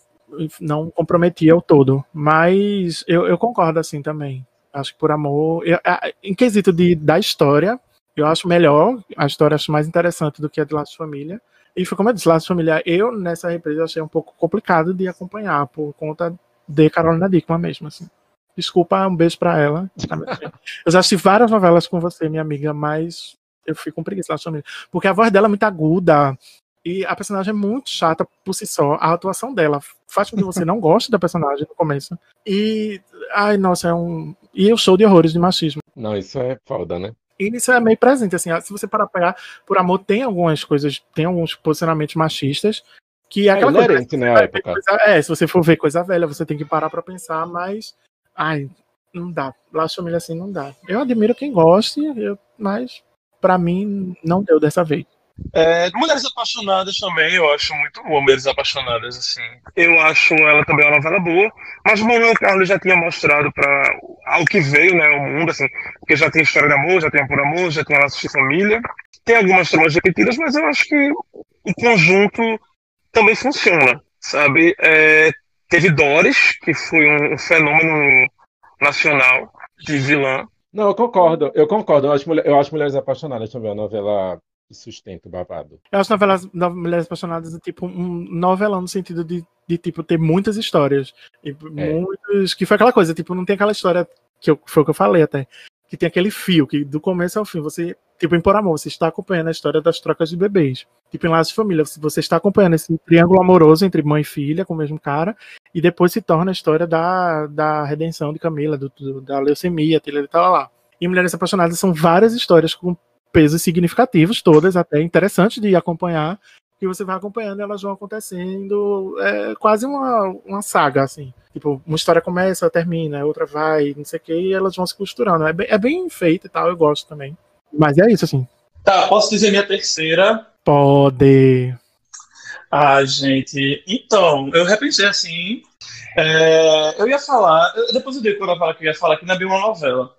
não comprometia o todo. Mas eu, eu concordo assim também. Acho que por amor, eu- em quesito de da história, eu acho melhor, a história acho mais interessante do que a de Laços de Família. E foi como eu disse, Laços de Família, eu nessa reprise eu achei um pouco complicado de acompanhar por conta de Carolina Dickman mesmo assim. Desculpa, um beijo pra ela. Eu já assisti várias novelas com você, minha amiga, mas eu fico com preguiça de Família. Porque a voz dela é muito aguda, e a personagem é muito chata por si só. A atuação dela faz com que você não goste da personagem no começo. E. Ai, nossa, é um. E o show de horrores de machismo. Não, isso é foda, né? E isso é meio presente, assim. Se você parar pra pegar, por amor, tem algumas coisas, tem alguns posicionamentos machistas. Que é É aquela coisa. né, vai ver época. coisa- é, se você for ver coisa velha, você tem que parar pra pensar, mas. Ai, não dá. Lá família assim não dá. Eu admiro quem goste, eu- mas pra mim não deu dessa vez. É, Mulheres Apaixonadas também, eu acho muito boa Mulheres Apaixonadas, assim. Eu acho ela também uma novela boa, mas o Manuel Carlos já tinha mostrado para ao que veio, né, o mundo, assim, porque já tem História de Amor, já tem Por Amor, já tem Laços de Família, tem algumas tramas repetidas, mas eu acho que o conjunto também funciona, sabe? É, teve Doris, que foi um, um fenômeno nacional de vilã, Não, eu concordo, eu concordo. Eu acho, eu acho Mulheres Apaixonadas também, uma novela sustenta o babado. Eu acho novelas, no- Mulheres Apaixonadas tipo um novelão no sentido de, de tipo ter muitas histórias. E É. muitos. Que foi aquela coisa, tipo, não tem aquela história que eu, foi o que eu falei até. Que tem aquele fio, que do começo ao fim, você, tipo, em Por Amor, você está acompanhando a história das trocas de bebês. Tipo, em Laços de Família, você- está acompanhando esse triângulo amoroso entre mãe e filha, com o mesmo cara, e depois se torna a história da, da redenção de Camila, do, do- da leucemia, tal, lá. E Mulheres Apaixonadas são várias histórias com pesos significativos, todas até interessantes de acompanhar, que você vai acompanhando e elas vão acontecendo, é quase uma, uma saga, assim. Tipo, uma história começa, termina, outra vai, não sei o que, e elas vão se costurando. É bem, é bem feito e tal, eu gosto também. Mas é isso, assim. Tá, posso dizer minha terceira? Pode. Ah, gente. Então, eu repensei assim. é, eu ia falar. Depois eu dei quando eu falar que eu ia falar que não é bem uma novela.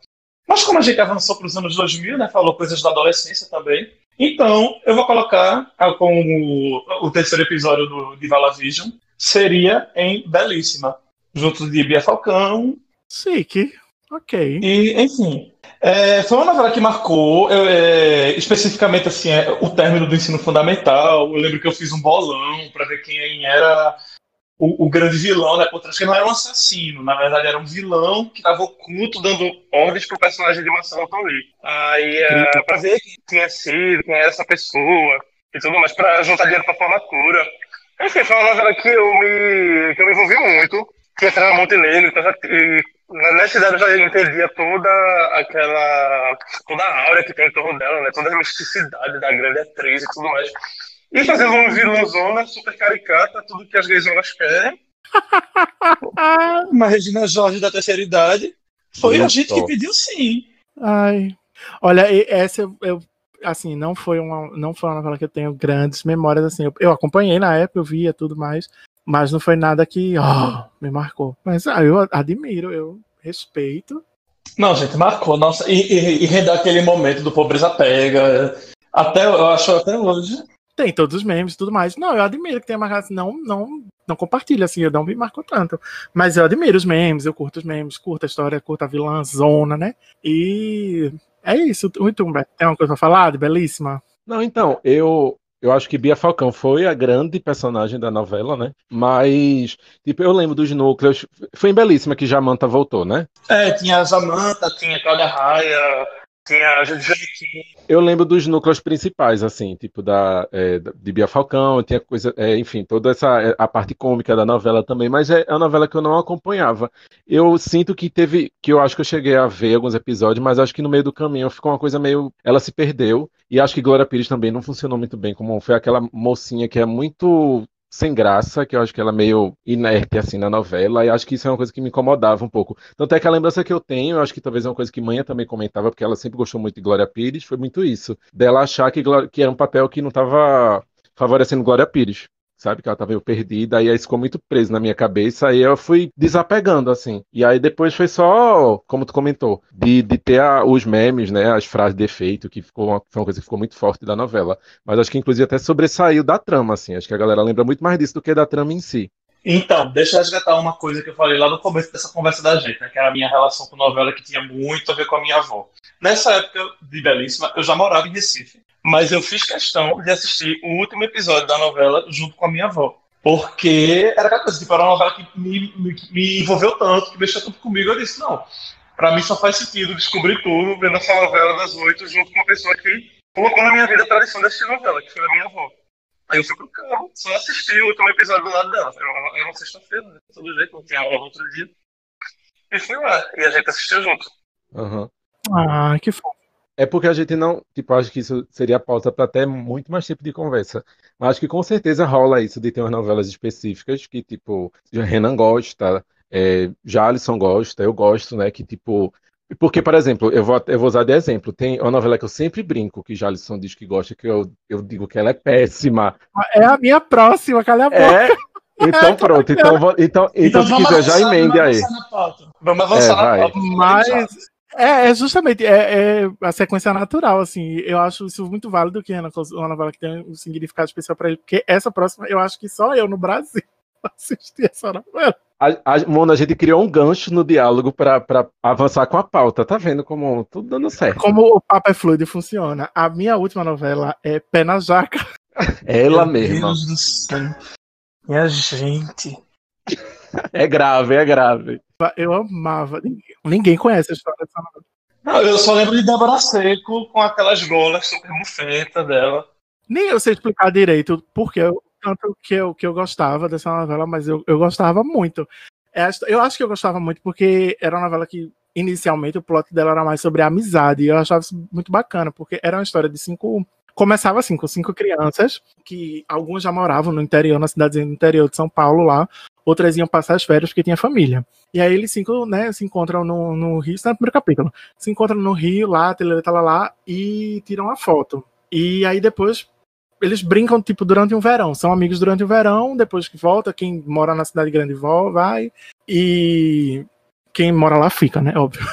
Mas como a gente avançou para os anos 2000, né? Falou coisas da adolescência também. Então, eu vou colocar ah, como o terceiro episódio do, de Valavision seria em Belíssima. Junto de Bia Falcão, Chique. Ok. e, enfim, é, foi uma novela que marcou, é, especificamente assim, é, o término do ensino fundamental. Eu lembro que eu fiz um bolão para ver quem era o, o grande vilão, né? Por trás, que não era um assassino, na verdade era um vilão que estava oculto, dando ordens pro personagem de Marcelo Antoni. Aí, é, para ver quem tinha sido, quem era essa pessoa e tudo mais, para juntar dinheiro pra formatura. Enfim, foi uma novela que eu me, que eu me envolvi muito, que na Montenegro, então já, e nessa idade eu já entendia toda aquela. toda a aura que tem em torno dela, né? Toda a misticidade da grande atriz e tudo mais. E fazendo uma vilãozona super caricata, tudo que as gaysonas querem. Uma Regina Jorge da terceira idade. Foi a Isso. gente que pediu sim. Ai. Olha, essa eu, eu, assim, não foi uma, não foi uma novela que eu tenho grandes memórias, assim. Eu, eu acompanhei na época, eu via tudo mais, mas não foi nada que oh, me marcou. Mas ah, eu admiro, eu respeito. Não, gente, marcou. Nossa, e, e, e aquele momento do pobreza pega. Até, eu acho até hoje. Tem todos os memes e tudo mais. Não, eu admiro que tenha marcado. Não, não, não compartilho assim, eu não me marco tanto. Mas eu admiro os memes, eu curto os memes, curto a história, curto a vilã zona, né? E é isso. Muito, tem uma coisa pra falar de Belíssima? Não, então, eu, eu acho que Bia Falcão foi a grande personagem da novela, né? Mas, tipo, eu lembro dos núcleos. Foi em Belíssima que Jamanta voltou, né? É, tinha a Samanta, tinha a Cláudia Raia, tinha Janiquim. Eu lembro dos núcleos principais, assim, tipo da é, de Bia Falcão, tinha coisa, é, enfim, toda essa é, a parte cômica da novela também, mas é, é uma novela que eu não acompanhava. Eu sinto que teve, que eu acho que eu cheguei a ver alguns episódios, mas acho que no meio do caminho ficou uma coisa meio, ela se perdeu e acho que Glória Pires também não funcionou muito bem, como foi aquela mocinha que é muito sem graça, que eu acho que ela é meio inerte assim na novela, e acho que isso é uma coisa que me incomodava um pouco. Tanto é que a lembrança que eu tenho, eu acho que talvez é uma coisa que Manha também comentava, porque ela sempre gostou muito de Glória Pires, foi muito isso, dela achar que, que era um papel que não estava favorecendo Glória Pires sabe? Que ela tava meio perdida, aí ficou muito preso na minha cabeça, aí eu fui desapegando, assim. E aí depois foi só, como tu comentou, de, de ter a, os memes, né? As frases de efeito, que ficou uma, foi uma coisa que ficou muito forte da novela. Mas acho que inclusive até sobressaiu da trama, assim. Acho que a galera lembra muito mais disso do que da trama em si. Então, deixa eu resgatar uma coisa que eu falei lá no começo dessa conversa da gente, né, que era a minha relação com novela que tinha muito a ver com a minha avó. Nessa época de Belíssima, eu já morava em Recife. Mas eu fiz questão de assistir o último episódio da novela junto com a minha avó. Porque era aquela coisa, tipo, era uma novela que me, me, me envolveu tanto, que mexeu tanto comigo. Eu disse, não, pra mim só faz sentido descobrir tudo vendo essa novela das oito junto com uma pessoa que colocou na minha vida a tradição de assistir novela, que foi a minha avó. Aí eu fui pro carro, só assisti o último episódio do lado dela. Era uma, uma sexta-feira, né? Todo jeito, não tinha aula no outro dia. E fui lá, e a gente assistiu junto. Uhum. Ah, que fofo. É porque a gente não, tipo, acho que isso seria pauta para até muito mais tempo de conversa. Mas acho que com certeza rola isso de ter umas novelas específicas que, tipo, Renan gosta, é, Jalisson gosta, eu gosto, né? Que, tipo. Porque, por exemplo, eu vou, eu vou usar de exemplo. Tem uma novela que eu sempre brinco, que Jalisson diz que gosta, que eu, eu digo que ela é péssima. É a minha próxima, cala a boca. É, então pronto, então, então, então, então se quiser, já emende aí. Vamos avançar é, na pauta. Mas é, é justamente é, é, a sequência natural, assim. Eu acho isso muito válido que é uma novela que tem um significado especial para ele, porque essa próxima, eu acho que só eu no Brasil assisti essa novela. A, a, Mona, a gente criou um gancho no diálogo para avançar com a pauta. Tá vendo como tudo dando certo? Como o papo é fluido funciona. A minha última novela é Pé na Jaca. Ela Meu mesma. Deus do céu. Minha gente. É grave, é grave. Eu amava. Ninguém conhece a história dessa novela. Não, eu só lembro de Débora Seco com aquelas golas super bufeta dela. Nem eu sei explicar direito porque eu, tanto que eu, que eu gostava dessa novela, mas eu, eu gostava muito. Esta, eu acho que eu gostava muito porque era uma novela que, inicialmente, o plot dela era mais sobre a amizade. E eu achava isso muito bacana, porque era uma história de cinco. Começava assim, com cinco crianças, que algumas já moravam no interior, na cidade do interior de São Paulo, lá, outras iam passar as férias porque tinha família. E aí eles cinco, né, se encontram no, no Rio, isso é no primeiro capítulo, se encontram no Rio, lá, tá lá, lá, e tiram uma foto. E aí depois eles brincam, tipo, durante um verão. São amigos durante o verão, depois que volta, quem mora na cidade grande vai, e quem mora lá fica, né, óbvio.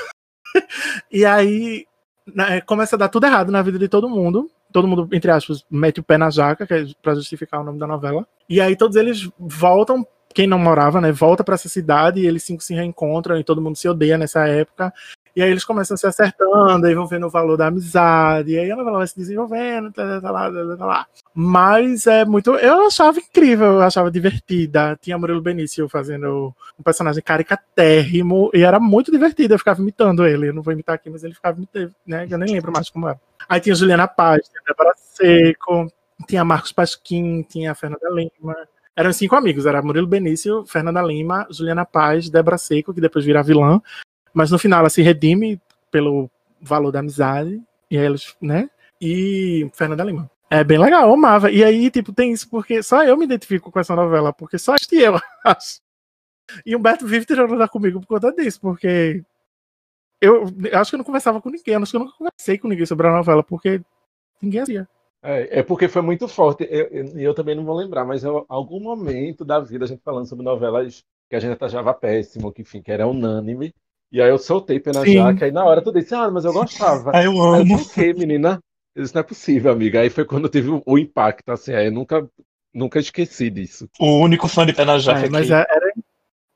e aí né, começa a dar tudo errado na vida de todo mundo. Todo mundo, entre aspas, mete o pé na jaca, que é pra justificar o nome da novela. E aí todos eles voltam quem não morava, né, volta para essa cidade e eles cinco se reencontram e todo mundo se odeia nessa época. E aí eles começam se acertando, aí vão vendo o valor da amizade, e aí a novela vai se desenvolvendo, tá, tá, lá, tá, tá, lá. Mas é muito. Eu achava incrível, eu achava divertida. Tinha Murilo Benício fazendo um personagem caricatérrimo, e era muito divertido, eu ficava imitando ele. Eu não vou imitar aqui, mas ele ficava imitando, né? Eu nem lembro mais como era. Aí tinha Juliana Paz, tinha Débora Seco, tinha Marcos Pasquim, tinha Fernanda Lima. Eram cinco amigos, era Murilo Benício, Fernanda Lima, Juliana Paz, Débora Seco, que depois vira vilã, mas no final ela se redime pelo valor da amizade, e aí eles, né? E Fernanda Lima. É bem legal, eu amava. E aí, tipo, tem isso porque só eu me identifico com essa novela, porque só assisti eu, acho. E Humberto vive tirando da comigo por conta disso, porque eu, eu, acho que eu não conversava com ninguém, acho que eu nunca conversei com ninguém sobre a novela, porque ninguém assistia. É, é porque foi muito forte. E eu, eu, eu, também não vou lembrar, mas em algum momento da vida, a gente falando sobre novelas que a gente achava péssimo, que, enfim, que era unânime. E aí eu soltei pena Sim. jaca, aí na hora tu disse, ah, mas eu gostava. Aí eu amo. Aí, quê, menina? Isso não é possível, amiga. Aí foi quando teve o, o impacto, assim, aí eu nunca, nunca esqueci disso. O único fã de pena jaca é, Mas é, era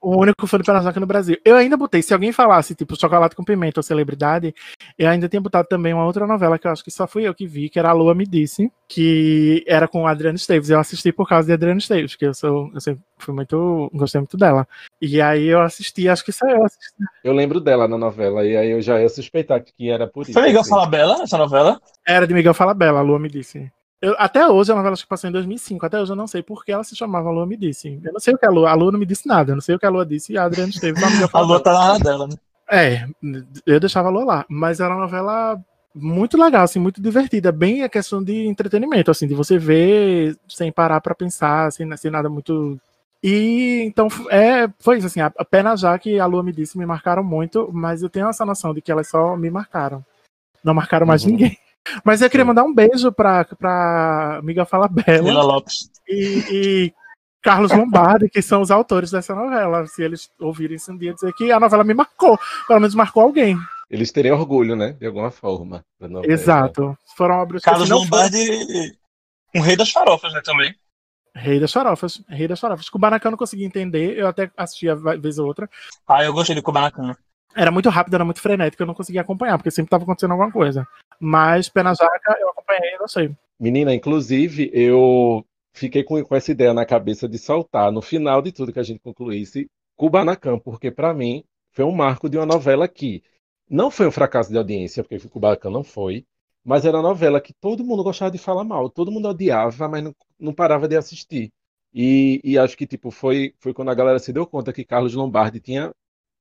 o único fã de Panasonic no Brasil. Eu ainda botei, se alguém falasse, tipo, Chocolate com Pimenta ou Celebridade, eu ainda tinha botado também uma outra novela que eu acho que só fui eu que vi, que era A Lua Me Disse, que era com Adriano Esteves. Eu assisti por causa de Adriano Esteves, que eu sou, eu sempre fui muito, gostei muito dela. E aí eu assisti, acho que só eu assisti. Eu lembro dela na novela, e aí eu já ia suspeitar que era por isso. Foi Miguel assim. Falabella essa novela? Era de Miguel Falabella, A Lua Me Disse. Eu, até hoje, a novela que passou em 2005, até hoje eu não sei por que ela se chamava A Lua Me Disse. Eu não sei o que a Lua, a Lua não me disse nada, eu não sei o que a Lua disse e a Adriana esteve A Lua tá na dela, né? É, eu deixava a Lua lá, mas era uma novela muito legal, assim, muito divertida, bem a questão de entretenimento, assim, de você ver sem parar para pensar, sem, sem nada muito e então é, foi isso, assim, apenas já que a Lua me disse, me marcaram muito, mas eu tenho essa noção de que elas só me marcaram. Não marcaram mais uhum. ninguém. Mas eu queria mandar um beijo pra, pra Miguel Falabella Lopes. E, e Carlos Lombardi, que são os autores dessa novela. Se eles ouvirem isso um dia dizer que a novela me marcou, pelo menos marcou alguém. Eles teriam orgulho, né? De alguma forma. Exato. Foram obras Carlos Lombardi, foram... um rei das farofas, né? Também. Rei das farofas. Rei das farofas. Kubanacan eu não consegui entender, eu até assistia vez ou outra. Ah, eu gostei de Kubanacan era muito rápido, era muito frenético, eu não conseguia acompanhar, porque sempre estava acontecendo alguma coisa. Mas Pena Jaca eu acompanhei, não sei. Menina, inclusive, eu fiquei com, com essa ideia na cabeça de soltar, no final de tudo que a gente concluísse, Kubanacan, porque para mim foi um marco de uma novela que não foi um fracasso de audiência, porque Kubanacan não foi, mas era uma novela que todo mundo gostava de falar mal, todo mundo odiava, mas não, não parava de assistir. E, e, acho que tipo foi, foi quando a galera se deu conta que Carlos Lombardi tinha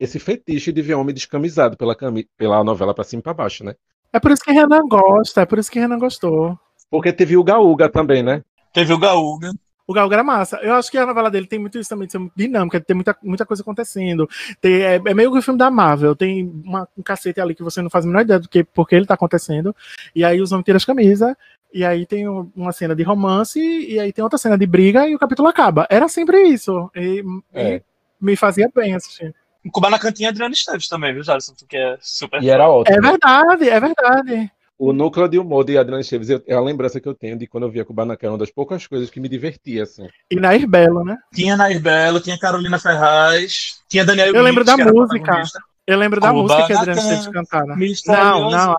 esse fetiche de ver homem descamisado pela, cami pela novela pra cima e pra baixo, né? É por isso que Renan gosta, é por isso que Renan gostou. Porque teve o Gaúga também, né? Teve o Gaúga. O Gaúga era massa. Eu acho que a novela dele tem muito isso também, de ser muito dinâmica, tem muita, muita coisa acontecendo. Tem, é, é, meio que o filme da Marvel, tem uma, um cacete ali que você não faz a menor ideia do que porque ele tá acontecendo. E aí os homens tiram as camisas, e aí tem uma cena de romance, e aí tem outra cena de briga, e o capítulo acaba. Era sempre isso. E, é. e me fazia bem assistir. Kubanacan tinha Adriano Esteves também, viu, Jardim? Que é super. E era ótimo. É verdade, é verdade. O núcleo de humor de Adriano Esteves é a lembrança que eu tenho de quando eu via Kubanacan, uma das poucas coisas que me divertia, assim. E Nair Belo, né? Tinha Nair Belo, tinha Carolina Ferraz, tinha Daniel Eu lembro da música. Eu lembro da música que Adriano Esteves cantava. Não, não.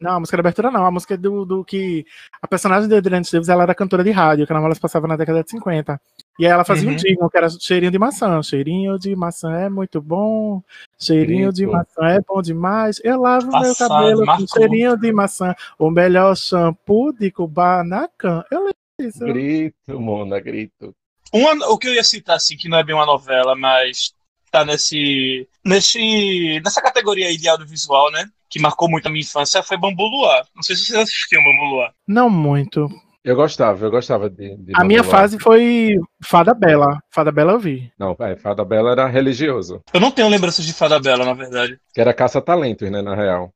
Não, a música da abertura não. A música do, do que. A personagem de Adriano Esteves ela era cantora de rádio, que a novela passava na década de 50. E aí ela fazia uhum. um jingle que era cheirinho de maçã. Cheirinho de maçã é muito bom. Cheirinho Grito. de maçã é bom demais. Eu lavo Passado, meu cabelo marcou. com cheirinho de maçã. O melhor shampoo de Kubanacan. Eu lembro disso. Grito, Mona, grito. Uma, o que eu ia citar, assim, que não é bem uma novela, mas tá nesse, nesse, nessa categoria aí de audiovisual, né? Que marcou muito a minha infância, foi Bambu Luar. Não sei se vocês assistiam Bambu Luar. Não muito. Eu gostava, eu gostava de. de a minha fase foi Fada Bela. Fada Bela eu vi. Não, é, Fada Bela era religioso. Eu não tenho lembranças de Fada Bela, na verdade. Que era caça-talentos, né, na real.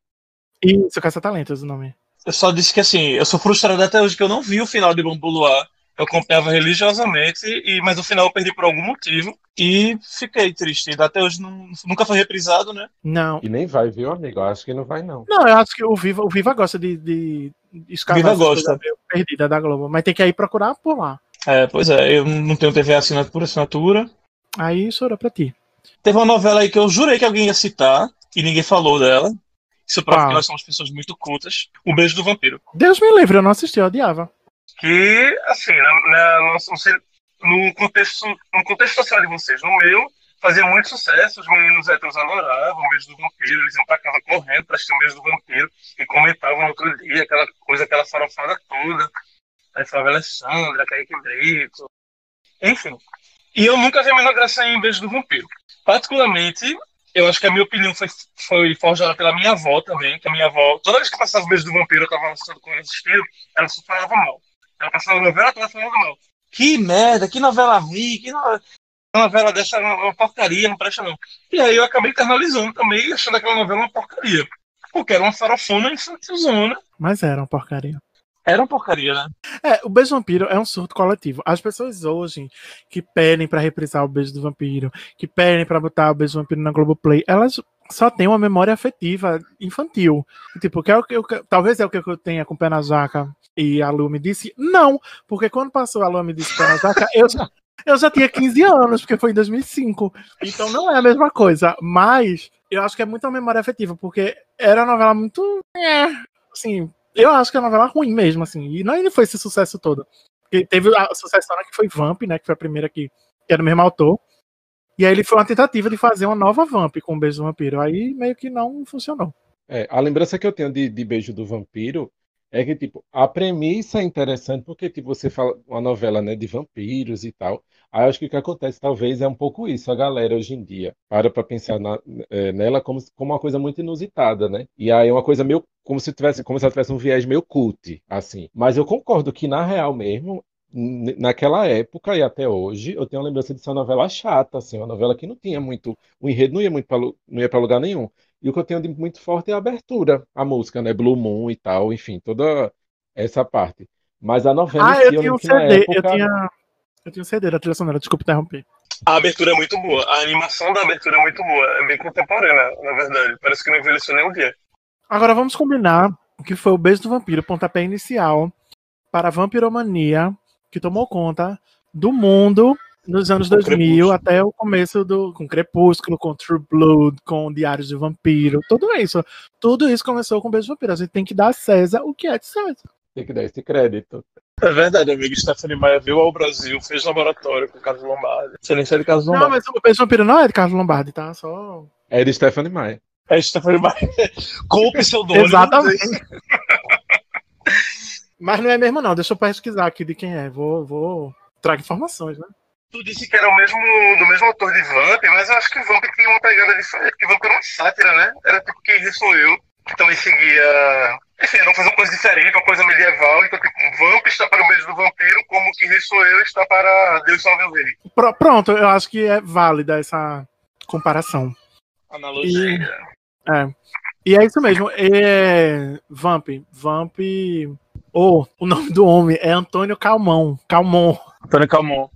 Isso, caça-talentos o nome. Eu só disse que assim, eu sou frustrado até hoje que eu não vi o final de Bambu Luar eu acompanhava religiosamente, e, mas no final eu perdi por algum motivo e fiquei triste. Até hoje não, nunca foi reprisado, né? Não. E nem vai, viu, amigo? Eu acho que não vai, não. Não, eu acho que o Viva, o Viva gosta de, de escavar Viva gosta. perdida da Globo, mas tem que ir procurar por lá. É, pois é, eu não tenho TV assinada por assinatura. Aí chorou pra ti. Teve uma novela aí que eu jurei que alguém ia citar, e ninguém falou dela. Isso prova ah. que nós somos pessoas muito cultas. O Beijo do Vampiro. Deus me livre, eu não assisti, eu odiava que, assim, na, na, no, contexto, no contexto social de vocês, no meu, fazia muito sucesso, os meninos héteros adoravam o beijo do vampiro, eles iam pra casa correndo pra assistir o beijo do vampiro e comentavam no outro dia aquela coisa, aquela farofada toda. Aí falava Alessandra, Kaique Brito, enfim. E eu nunca vi a menor graça em Beijo do Vampiro. Particularmente, eu acho que a minha opinião foi, foi forjada pela minha avó também, que a minha avó, toda vez que passava o Beijo do Vampiro, eu tava assistindo com ela assistindo, ela só falava mal. Ela passava a novela toda falando mal. Que merda, que novela ruim, que no... novela dessa é uma, porcaria, não presta não. E aí eu acabei internalizando também, achando aquela novela uma porcaria. Porque era uma farofona infantilzona. Mas era uma porcaria. Era uma porcaria, né? É, o Beijo do Vampiro é um surto coletivo. As pessoas hoje que pedem pra reprisar o Beijo do Vampiro, que pedem pra botar o Beijo do Vampiro na Globoplay, elas só têm uma memória afetiva infantil. Tipo, que é o que eu, talvez é o que eu tenha com o Pé na e a Lu me disse. Não, porque quando passou a Lu me disse Pé na eu, já- eu já tinha 15 anos, porque foi em 2005. Então não é a mesma coisa. Mas eu acho que é muita memória afetiva, porque era uma novela muito. É, assim, eu acho que é uma novela ruim mesmo, assim. E não ele foi esse sucesso todo. Porque teve a sucessora que foi Vamp, né? Que foi a primeira que, que era do mesmo autor. E aí ele foi uma tentativa de fazer uma nova Vamp com o Beijo do Vampiro. Aí meio que não funcionou. É, a lembrança que eu tenho de, de Beijo do Vampiro é que, tipo, a premissa é interessante porque, tipo, você fala uma novela, né, de vampiros e tal. Aí eu acho que o que acontece, talvez, é um pouco isso. A galera, hoje em dia, para pra pensar na- é, nela como, como uma coisa muito inusitada, né? E aí é uma coisa meio, como se tivesse, como se ela tivesse um viés meio cult, assim. Mas eu concordo que, na real mesmo, naquela época e até hoje, eu tenho a lembrança de ser uma novela chata, assim, uma novela que não tinha muito, o enredo não ia muito não ia para lugar nenhum. E o que eu tenho de muito forte é a abertura, a música, né? Blue Moon e tal, enfim, toda essa parte. Mas a novela Ah, eu eu tinha um CD, eu época. tinha. Eu tinha um CD da trilha sonora, desculpa interromper. A abertura é muito boa. A animação da abertura é muito boa. É bem contemporânea, na verdade. Parece que não envelheceu nem um dia. Agora vamos combinar o que foi o Beijo do Vampiro, pontapé inicial para a vampiromania que tomou conta do mundo nos anos Com 2000 Crepúsculo. até o começo do com Crepúsculo, com True Blood, com Diários de Vampiro, tudo isso. Tudo isso começou com Beijo do Vampiro. A gente tem que dar a César o que é de César. Tem que dar esse crédito. É verdade, amigo. Stephanie Maia veio ao Brasil, fez laboratório com o Carlos Lombardi. Excelência de Carlos Não, Lombardi. mas o Beijo Vampiro não é de Carlos Lombardi, tá? Só É de Stephanie Maia. É Stephanie Maia. Com o pseudônimo. Exatamente. Mas não é mesmo não, deixa eu pesquisar aqui de quem é. Vou vou trago informações, né? Tu disse que era o mesmo, do mesmo autor de Vamp, mas eu acho que Vamp tinha uma pegada diferente, porque Vamp era uma sátira, né? Era tipo Quem Ri Sou Eu, que também seguia... Enfim, não fazer uma coisa diferente, uma coisa medieval. Então, tipo, Vamp está para o beijo do vampiro, como Quem Ri Sou Eu está para Deus Salve o Rei. Pro- pronto, eu acho que é válida essa comparação. Analogia. É. E é isso mesmo. É... Vamp. Vamp. Ou o nome do homem é Antônio Calmon. Calmon. Antônio Calmon.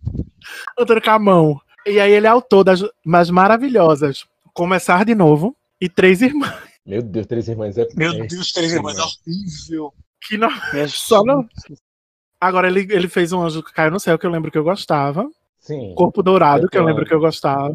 Antônio Calmon. E aí ele é autor das mais maravilhosas. Começar de novo. E Três Irmãs. Meu Deus, Três Irmãs é. Meu Deus, Três Irmãs é horrível. Que não... É Só não- Agora ele, ele fez um anjo que caiu no céu, que eu lembro que eu gostava. Sim. Corpo Dourado, que eu lembro que eu gostava.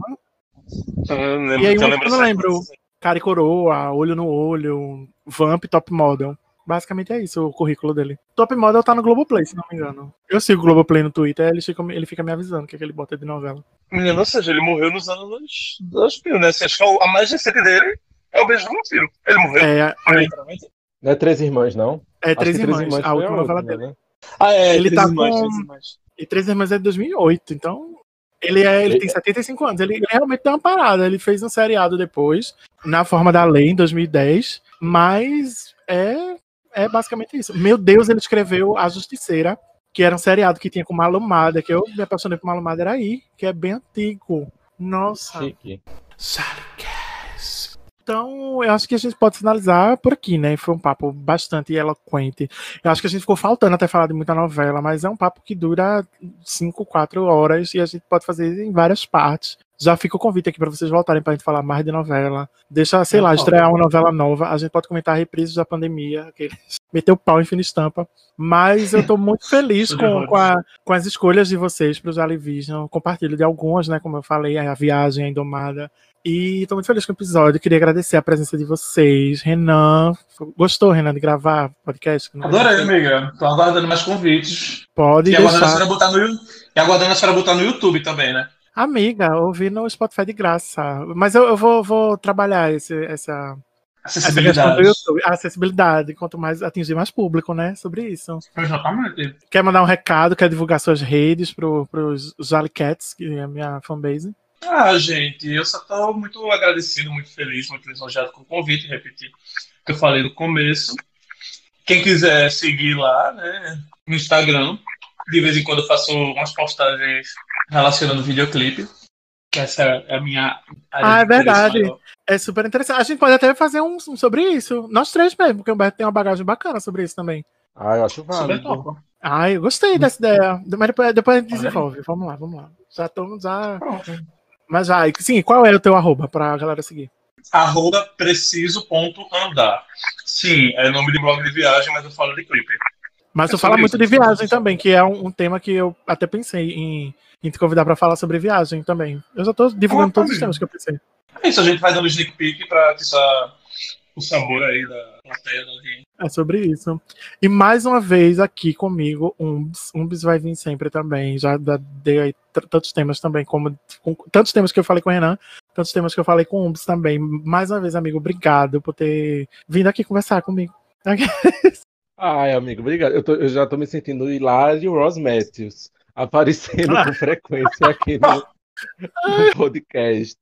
Eu lembro, E aí, um eu não lembrança lembro. Cara e Coroa, Olho no Olho, Vamp, Top Model. Basicamente é isso o currículo dele. Top Model tá no Globoplay, se não me engano. Eu sigo o Globoplay no Twitter, ele fica, ele fica me avisando o que, é que ele bota de novela. Menino, ou seja, ele morreu nos anos 2000, né? Assim, acho que a mais recente dele é o Beijo do Vampiro. Ele morreu, É, literalmente. Não é Três Irmãs, não? é Três Irmãs, a última novela dele. né? Ah, é, Ele Três tá Irmãs, com- Três Irmãs. E Três Irmãs é de 2008, então. Ele, é, ele Ele- tem 75 anos, ele, ele realmente tem uma parada. Ele fez um seriado depois, na forma da lei, em 2010, mas é, é basicamente isso. Meu Deus, ele escreveu A Justiceira, que era um seriado que tinha com Malumada, que eu me apaixonei por Malumada, era aí, que é bem antigo. Nossa. Chique. Então, eu acho que a gente pode finalizar por aqui, né? Foi um papo bastante eloquente. Eu acho que a gente ficou faltando até falar de muita novela, mas é um papo que dura 5, 4 horas e a gente pode fazer em várias partes. Já fica o convite aqui para vocês voltarem para a gente falar mais de novela. Deixa, sei lá, estrear uma novela nova. A gente pode comentar reprises da pandemia, aqueles meteu o pau em fina estampa. Mas eu tô muito feliz com, com, a- com as escolhas de vocês para os Alivision. Compartilho de algumas, né? Como eu falei, a viagem, a Indomada. E tô muito feliz com o episódio. Queria agradecer a presença de vocês. Renan, gostou, Renan, de gravar podcast? Adorei, amiga. Tô aguardando mais convites. Pode E aguardando a senhora botar no, e aguardando a senhora botar no YouTube também, né? Amiga, ouvi no Spotify de graça. Mas eu, eu vou, vou trabalhar esse, essa, Acessibilidade. Acessibilidade, quanto mais atingir mais público, né? Sobre isso. Exatamente. Quer mandar um recado, quer divulgar suas redes pro, pros Jolly Cats, que é a minha fanbase? Ah, gente, eu só tô muito agradecido, muito feliz, muito lisonjeado com o convite, repetir o que eu falei no começo. Quem quiser seguir lá, né, no Instagram, de vez em quando eu faço umas postagens relacionando videoclipe, essa é a minha área Ah, é verdade. maior. É super interessante. A gente pode até fazer um, um sobre isso. Nós três mesmo, porque o Humberto tem uma bagagem bacana sobre isso também. Ah, eu acho válido. top. Ah, eu gostei dessa ideia. Mas depois, depois a gente desenvolve. Vamos lá, vamos lá. Já estamos já. Pronto. Mas vai. Sim, qual é o teu arroba pra galera seguir? Arroba preciso.andar. Sim, é nome de blog de viagem, mas eu falo de clipe. Mas É tu fala muito isso, de sobre viagem isso. também, que é um, um tema que eu até pensei em, em te convidar pra falar sobre viagem também. Eu já divulgando Ah, todos os temas que eu pensei. É isso, a gente vai dando sneak peek pra atiçar o sabor aí da plateia. É sobre isso. E mais uma vez aqui comigo, Umbs. Umbs vai vir sempre também. Já dei aí tantos temas também, como com- tantos temas que eu falei com o Renan, tantos temas que eu falei com o Umbs também. Mais uma vez, amigo, obrigado por ter vindo aqui conversar comigo. Ai, amigo, obrigado. Eu, tô- eu já tô me sentindo o Hilário Ross Matthews aparecendo com frequência aqui no, no podcast.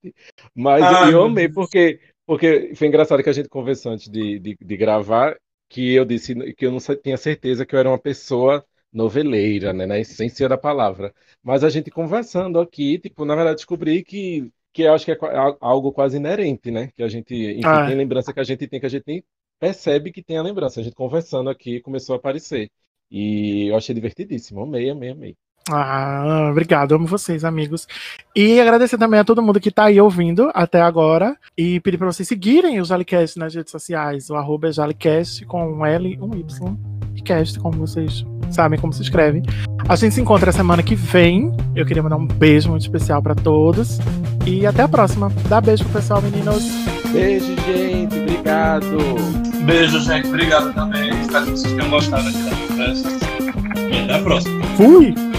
Mas Ai, eu amei porque, porque foi engraçado que a gente conversou antes de, de, de gravar que eu disse que eu não tinha certeza que eu era uma pessoa noveleira, né, na essência da palavra. Mas a gente conversando aqui, tipo, na verdade descobri que que eu acho que é al- algo quase inerente, né? Que a gente, enfim, Ah. tem lembrança que a gente tem que a gente nem percebe que tem a lembrança. A gente conversando aqui começou a aparecer. E eu achei divertidíssimo. Amei, amei, amei. Ah, obrigado, amo vocês, amigos. E agradecer também a todo mundo que tá aí ouvindo até agora. E pedir pra vocês seguirem o Jalicast nas redes sociais. O arroba é Jalicast com um L um Y. E cast, como vocês sabem como se escreve. A gente se encontra semana que vem. Eu queria mandar um beijo muito especial pra todos. E até a próxima. Dá beijo pro pessoal, meninos. Beijo, gente. Obrigado. Beijo, gente. Obrigado também. Espero que vocês tenham gostado aqui da conversa. E até a próxima. Fui!